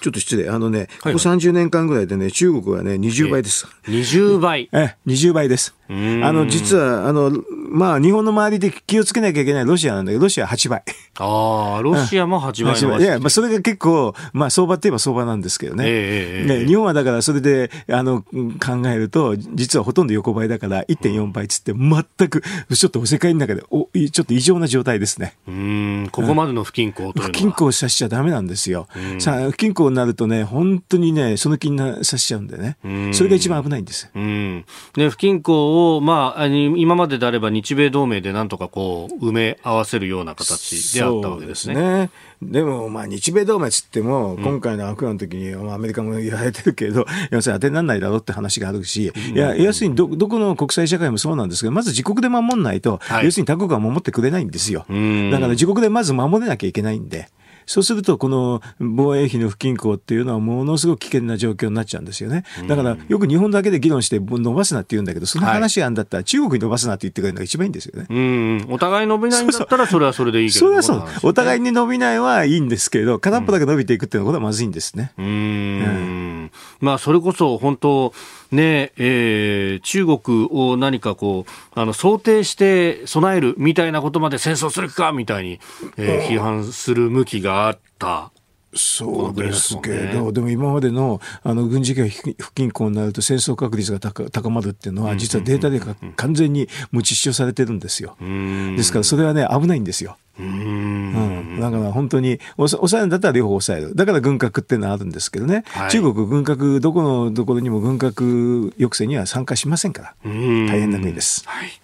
ちょっと失礼。あのね、ここ30年間ぐらいでね、中国はね、20倍です。20倍え、20倍です。あの、実は、あの、まあ、日本の周りで気をつけなきゃいけないロシアなんだけど、ロシア8倍。ああ、ロシアも8倍の、いや、まあ、それが結構、まあ、相場って言えば相場なんですけどね。えー、ね日本はだからそれで、あの、考えると、実はほとんど横ばいだから1.4倍つって、全く、ちょっと世界の中でお、ちょっと異常な状態ですね。うん、ここまでの不均衡というのは、不均衡させちゃダメなんですよ。さあ、不均衡になるとね、本当にね、その気にさせちゃうんでね。それが一番危ないんです。うん。ね、不均衡を、まあ、今までであれば日米同盟でなんとかこう、埋め合わせるような形であったわけですね。ねでも、まあ、日米同盟つっても、今回のアクアの時に、まあ、アメリカも言われてるけど、要するに当てにならないだろうって話があるし、いや、要するにど、どこの国際社会もそうなんですけど、まず自国で守んないと、要するに他国は守ってくれないんですよ。だから自国でまず守れなきゃいけないんで。そうすると、この防衛費の不均衡っていうのはものすごく危険な状況になっちゃうんですよね。だから、よく日本だけで議論して伸ばすなって言うんだけど、その話があんだったら中国に伸ばすなって言ってくれるのが一番いいんですよね。うん。お互い伸びないんだったらそれはそれでいいけど。それはそう。お互いに伸びないはいいんですけど、片っぽだけ伸びていくっていうのはまずいんですね。うん。うんまあ、それこそ本当、ねえー、中国を何かこうあの想定して備えるみたいなことまで戦争するかみたいに、えー、批判する向きがあった。そうですけど、でも今までのあの軍事が不均衡になると戦争確率が高まるっていうのは、実はデータで完全に無知視されてるんですよ。ですから、それはね、危ないんですよ。うん、だから本当に抑えるんだったら両方抑える。だから軍拡っていうのはあるんですけどね、はい、中国軍拡どこのところにも軍拡抑制には参加しませんから。大変な国です、はい、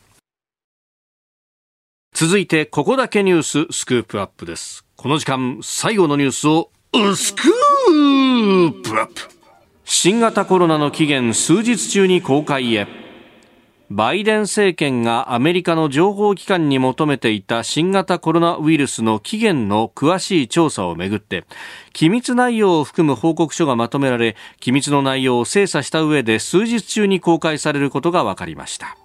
続いてここだけニューススクープアップです。この時間最後のニュースをスクープ。アップ新型コロナの起源数日中に公開へ。バイデン政権がアメリカの情報機関に求めていた新型コロナウイルスの起源の詳しい調査をめぐって機密内容を含む報告書がまとめられ機密の内容を精査した上で数日中に公開されることが分かりました。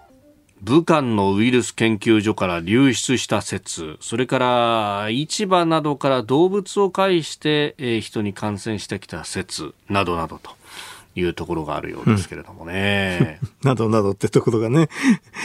武漢のウイルス研究所から流出した説。それから市場などから動物を介して人に感染してきた説などなどと。いうところがあるようですけれどもね。などなどってところがね。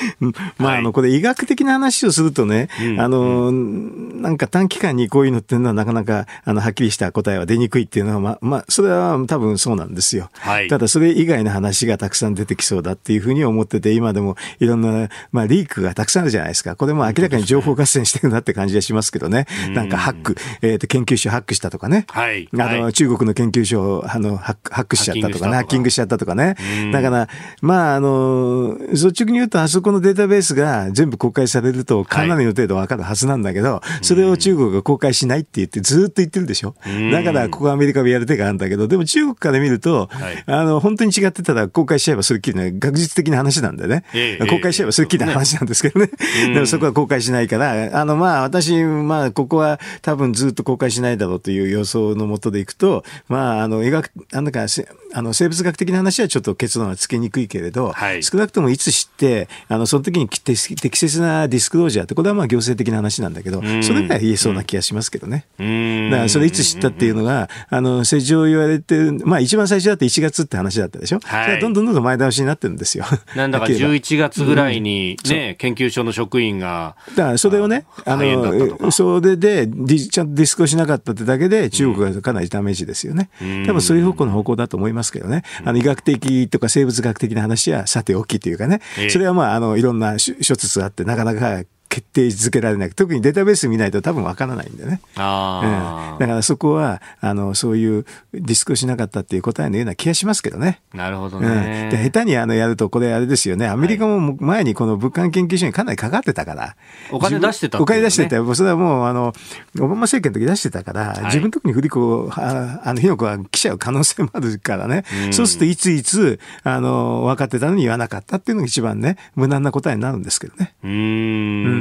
まあ、あの、これ医学的な話をするとね、あの、なんか短期間にこういうのっていうのはなかなか、あの、はっきりした答えは出にくいっていうのは、まあ、まあ、それは多分そうなんですよ。はい、ただ、それ以外の話がたくさん出てきそうだっていうふうに思ってて、今でもいろんな、まあ、リークがたくさんあるじゃないですか。これも明らかに情報合戦してるなって感じがしますけどね。なんかハック、えっ、ー、と、研究所ハックしたとかね。はい。あの、中国の研究所を、あの、ハックしちゃったとかね。ハッキングしちゃったとかね。だから、まあ、あの、率直に言うと、あそこのデータベースが全部公開されると、かなりの程度わかるはずなんだけど、はい、それを中国が公開しないって言って、ずっと言ってるでしょ。だから、ここアメリカもやる手があるんだけど、でも中国から見ると、はい、あの、本当に違ってたら公開しちゃえばそれっきりね、学術的な話なんでね。えー、公開しちゃえばそれっきりな話なんですけどね。でもそこは公開しないから、あの、まあ、私、まあ、ここは多分ずっと公開しないだろうという予想のもとでいくと、まあ、あの、医学、なんだか、あの生物学的な話はちょっと結論はつけにくいけれど、はい、少なくともいつ知って、あのその時に適切なディスクロージャーって、これはまあ行政的な話なんだけど、それが言えそうな気がしますけどね。だからそれいつ知ったっていうのが、あの世情言われて、まあ一番最初だって1月って話だったでしょ？はい、それどんどんどんどん前倒しになってるんですよ。なんだか11月ぐらいにね、うん、研究所の職員が。だからそれをね、あの、それでちゃんとディスクをしなかったってだけで、中国がかなりダメージですよね。多分そういう方向の方向だと思いますけどね。あの医学的とか生物学的な話はさておきというかね、それはまあ、あの、いろんな諸説あって、なかなか決定づけられない。特にデータベース見ないと多分わからないんでね。あうん、だからそこは、あの、そういうディスクをしなかったっていう答えのような気がしますけどね。なるほどね。うん、で、下手にあの、やると、これあれですよね。アメリカも前にこの物価研究所にかなりかかってたから。お金出してた、ね、お金出してた。それはもう、あの、オバマ政権の時出してたから、はい、自分の時に振り子ああの、火の粉は来ちゃう可能性もあるからね。うそうすると、いついつ、あの、分かってたのに言わなかったっていうのが一番ね、無難な答えになるんですけどね。うん。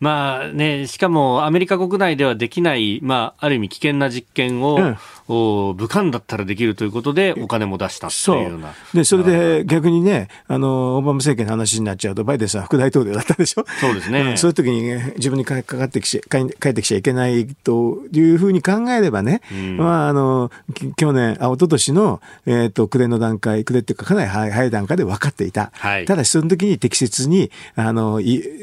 まあね、しかもアメリカ国内ではできない、まあ、ある意味危険な実験を、武漢だったらできるということで、お金も出したっていうような。で、それで逆にね、あの、オバマ政権の話になっちゃうと、バイデンさん副大統領だったでしょ？そうですね。うん、そういう時に自分にかかってきちゃ、帰ってきちゃいけないというふうに考えればね、うん、まあ、あの、去年、あ、一昨年の、えっ、ー、と、暮れの段階、暮れっていうか、かなり早い段階で分かっていた。はい、ただし、その時に適切に、あの、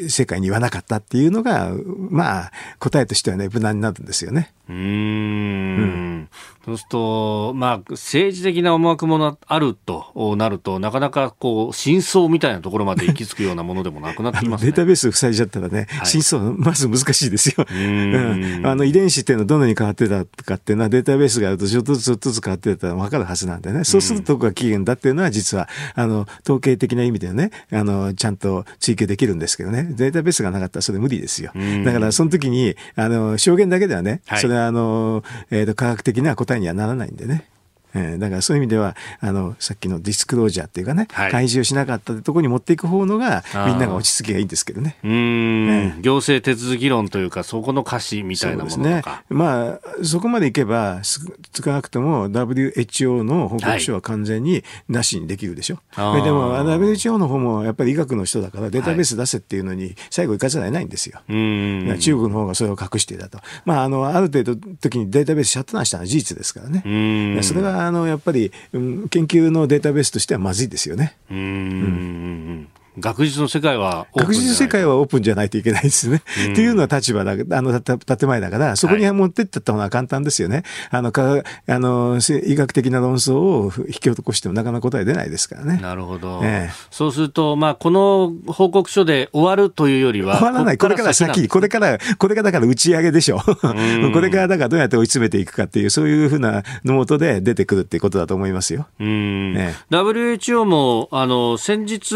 世界に言わなかったっていうのが、まあ、答えとしてはね、無難になるんですよね。うんうんそうすると、まあ、政治的な思惑もあるとなると、なかなかこう、真相みたいなところまで行き着くようなものでもなくなってきます、ね、データベース塞いじゃったらね、はい、真相、まず難しいですよ。うん、あの遺伝子っていうのはどのように変わってたかっていうのは、データベースがあるとちょっとずつちょっとずつ変わってたら分かるはずなんでね、そうするとこが起源だっていうのは、実は、あの、統計的な意味でね、あの、ちゃんと追求できるんですけどね、データベースがなかったらそれ無理ですよ。だから、その時に、あの、証言だけではね、はい、それはあの、えっ、ー、と、科学的な答えにはならないんでね。えー、だからそういう意味ではあのさっきのディスクロージャーっていうかね、はい、開示をしなかったところに持っていく方のがみんなが落ち着きがいいんですけどね。うん、ね、行政手続き論というかそこの歌詞みたいなものとか。ね、まあそこまでいけば少なくとも WHO の報告書は完全になしにできるでしょ。はい、でも WHO の方もやっぱり医学の人だからデータベース出せっていうのに最後行かざるを得ないんですよ。はい、中国の方がそれを隠していたと。まああのある程度時にデータベースシャットダウンしたのは事実ですからね。それがあのやっぱり、うん、研究のデータベースとしてはまずいですよね。うんうん学術の世界は学術世界はオープンじゃないといけないですね。っていうのは立場だ、あの、建前だから、そこに持ってってった方が簡単ですよね。はい、あの、か、あの、医学的な論争を引き起こしてもなかなか答え出ないですからね。なるほど。ええ、そうすると、まあ、この報告書で終わるというよりは。終わらない。これから先、これから、これからだから打ち上げでしょ。これからだからどうやって追い詰めていくかっていう、そういうふうなのもとで出てくるっていうことだと思いますよ。うん。ええ、WHO も、あの、先日、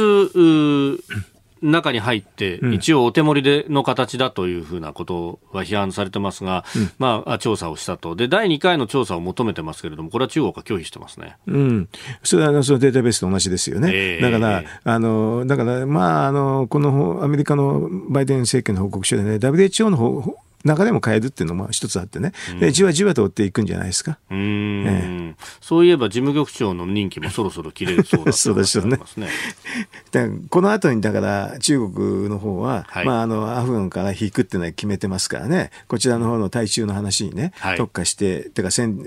中に入って、一応お手盛りでの形だというふうなことは批判されてますが、うん、まあ、調査をしたと。で、第2回の調査を求めてますけれども、これは中国は拒否してますね。うん。それは、あの、そのデータベースと同じですよね。えー、だから、あの、だから、まあ、あの、このアメリカのバイデン政権の報告書でね、WHO の方中でも変えるっていうのも一つあってね、でじわじわと追っていくんじゃないですか。うん、ええ、そういえば事務局長の任期もそろそろ切れそうだそうですよね。だこの後にだから中国の方は、はい、まああのアフガンから引くっていうのは決めてますからね、こちらの方の対中の話にね、はい、特化して、てか戦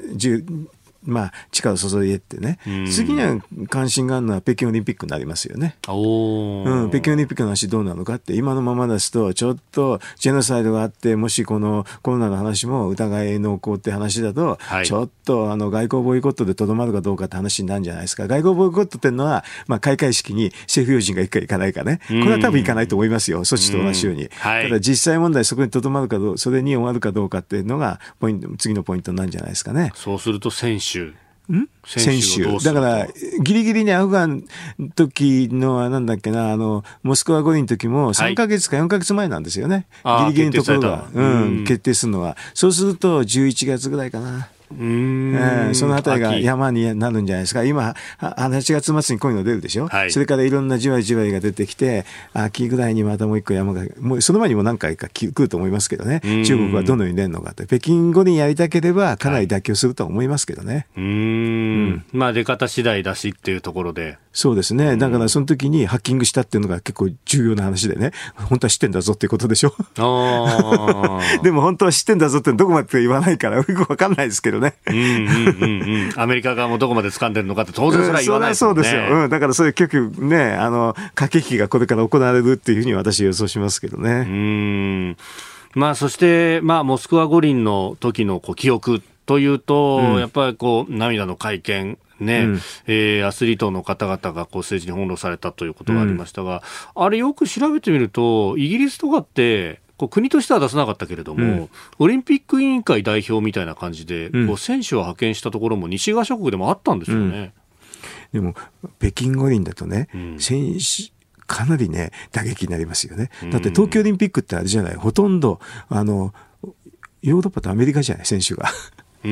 まあ、力を注いでってね、次には関心があるのは北京オリンピックになりますよね。うん、北京オリンピックの話どうなのかって、今のままですと、ちょっとジェノサイドがあって、もしこのコロナの話も疑い濃厚って話だと、はい、ちょっとあの外交ボイコットでとどまるかどうかって話になるんじゃないですか。外交ボイコットっていうのは、まあ、開会式に政府要人が行くか行かないかね、これは多分行かないと思いますよ、措置と同じように。はい、ただ実際問題、そこにとどまるかどう、それに終わるかどうかっていうのがポイント、次のポイントなんじゃないですかね。そうすると選手先週。だから、ギリギリにアフガン時の、なんだっけな、あの、モスクワ五輪の時も3か月か4か月前なんですよね。はい、ギリギリのところが、うん、決定するのは。そうすると11月ぐらいかな。うん。えー、そのあたりが山になるんじゃないですか。今、8月末にこういうの出るでしょ、はい、それからいろんなじわじわが出てきて、秋ぐらいにまたもう一個山が、もうその前にも何回か来ると思いますけどね、中国はどのように出るのかって、北京五輪やりたければかなり妥協すると思いますけどね。はい、うん、まあ出方次第だしっていうところで。そうですね。だからその時にハッキングしたっていうのが結構重要な話でね、本当は知ってんだぞっていうことでしょ。でも本当は知ってんだぞってどこまで言わないからよくわかんないですけどね。うんうんうんうん。アメリカ側もどこまで掴んでるのかって当然それは言わないですよね、うん、そうですよ。うん。だからそういう結局ね、あの、駆け引きがこれから行われるっていうふうに私予想しますけどね。うん。まあそして、まあモスクワ五輪の時のこう記憶というと、うん、やっぱりこう涙の会見ね、うん、えー、アスリートの方々がこう政治に翻弄されたということがありましたが、うん、あれよく調べてみると、イギリスとかって、国としては出さなかったけれども、うん、オリンピック委員会代表みたいな感じで、こう選手を派遣したところも西側諸国でもあったんですよね。でも、北京五輪だとね、選手、かなりね、打撃になりますよね。だって東京オリンピックってあれじゃない、ほとんど、あの、ヨーロッパとアメリカじゃない、選手が。ア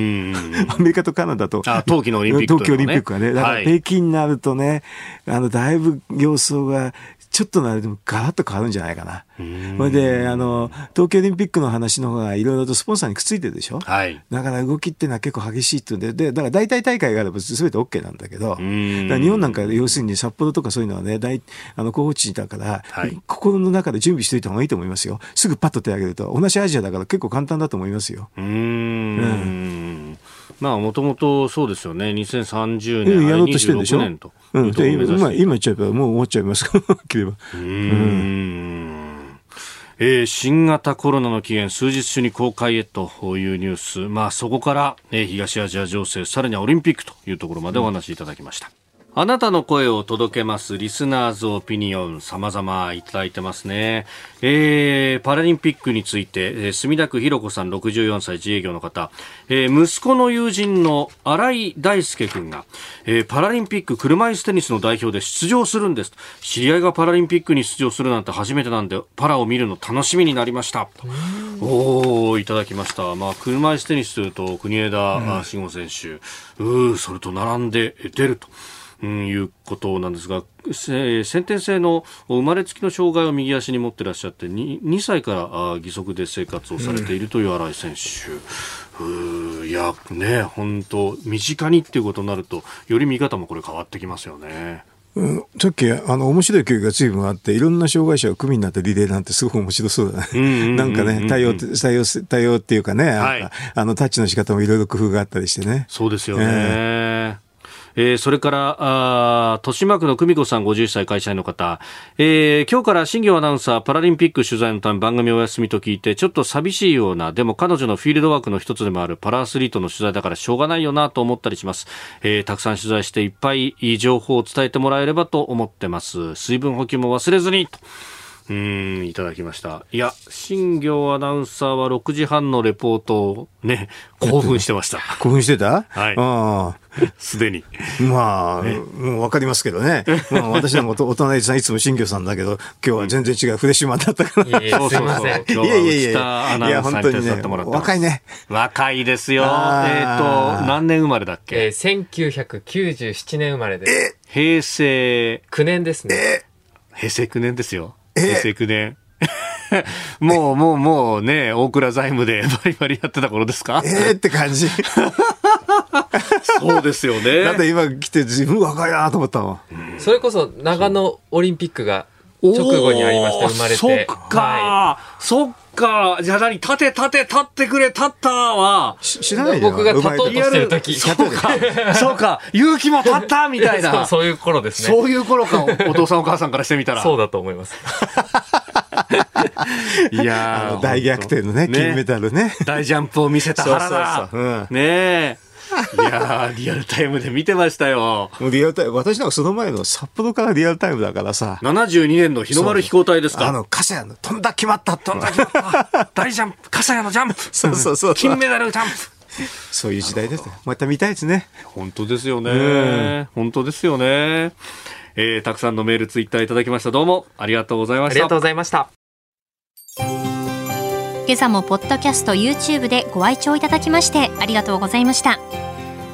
メリカとカナダと。冬季のオリンピック、ね、冬季オリンピックはね、だから北京になるとね、あのだいぶ様相がちょっとなるでもガラッと変わるんじゃないかな。それで、あの、東京オリンピックの話の方がいろいろとスポンサーにくっついてるでしょ？はい。だから動きっていうのは結構激しいっていうんで、で、だから大体大会があれば全て OK なんだけど、日本なんか要するに札幌とかそういうのはね、大、あの、候補地だから、はい、心の中で準備しておいた方がいいと思いますよ。すぐパッと手を挙げると。同じアジアだから結構簡単だと思いますよ。うん。うんまあ、もともとそうですよね、2030年、うん、やろうとしてるんでしょ？年とうん、で今今言っちゃえばもう終わっちゃいます から、うんえー、新型コロナの起源数日中に公開へというニュース、まあ、そこから、えー、東アジア情勢さらにはオリンピックというところまでお話しいただきました。うんあなたの声を届けますリスナーズオピニオン様々いただいてますね。えー、パラリンピックについて、えー、墨田区ひろこさん64歳自営業の方、えー、息子の友人の新井大輔君が、えー、パラリンピック車椅子テニスの代表で出場するんです。知り合いがパラリンピックに出場するなんて初めてなんで、パラを見るの楽しみになりました。おおいただきました。まあ、車椅子テニスというと、国枝慎吾選手、うー、それと並んで出ると。うん、いうことなんですが、先天性の生まれつきの障害を右足に持ってらっしゃって 2, 2歳から義足で生活をされているという新井選手、うん、いやね本当身近にっていうことになるとより見方もこれ変わってきますよね。うん、さっきあの面白い教育が随分あっていろんな障害者を組になってリレーなんてすごく面白そうだね。なんかね対応対応対応っていうかね、はい、あのタッチの仕方もいろいろ工夫があったりしてね。そうですよね。えーえー、それから、あ豊島区の久美子さん51歳会社員の方、えー、今日から新業アナウンサーパラリンピック取材のため番組お休みと聞いてちょっと寂しいようなでも彼女のフィールドワークの一つでもあるパラアスリートの取材だからしょうがないよなと思ったりします、えー、たくさん取材していっぱいいい情報を伝えてもらえればと思ってます水分補給も忘れずにうん、いただきました。いや、新業アナウンサーは6時半のレポートをね、興奮してました。興奮してた？はい。ああ。すでに。まあ、ね、もうわかりますけどね。まあ、私なんかお隣さんいつも新業さんだけど、今日は全然違うフレッシュマンだったから。いやいや、すいません。今日は内田アナウンサーに手伝ってもらって若いね。若いですよ。えっ、ー、と、何年生まれだっけ？えー、1997年生まれです。平成。9年ですね。平成9年ですよ。平成9年。もう、もう、もうね、大倉財務でバリバリやってた頃ですか？ええって感じ。そうですよね。だって今来て自分若いなと思ったわ。それこそ長野オリンピックが直後にありました、生まれて。そっか、はい、そっか。じゃあ何立て立て立ってくれ立ったは。知らないよ。僕が立とうとしてる時。そうか。そうか。勇気も立ったみたいな。そう、そういう頃ですね。そういう頃か。お父さんお母さんからしてみたら。そうだと思います。いや大逆転のね、金メダルね。大ジャンプを見せた原田。そうそうそううん、ねえ。いやリアルタイムで見てましたよ。もうリアルタイム、私なんかその前の札幌からリアルタイムだからさ。72年の日の丸飛行隊ですか？あの、笠谷の飛んだ決まった飛んだ決まった 大ジャンプ、笠谷のジャンプそうそうそう。金メダルジャンプそういう時代ですね。また見たいですね。本当ですよね。本当ですよね。えー、たくさんのメール、ツイッターいただきました。どうもありがとうございました。ありがとうございました。今朝もポッドキャスト YouTube でご愛聴いただきましてありがとうございました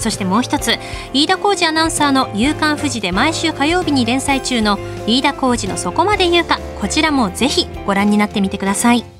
そしてもう一つ飯田浩二アナウンサーの「夕刊富士」で毎週火曜日に連載中の飯田浩二の「そこまで言うか」こちらもぜひご覧になってみてください。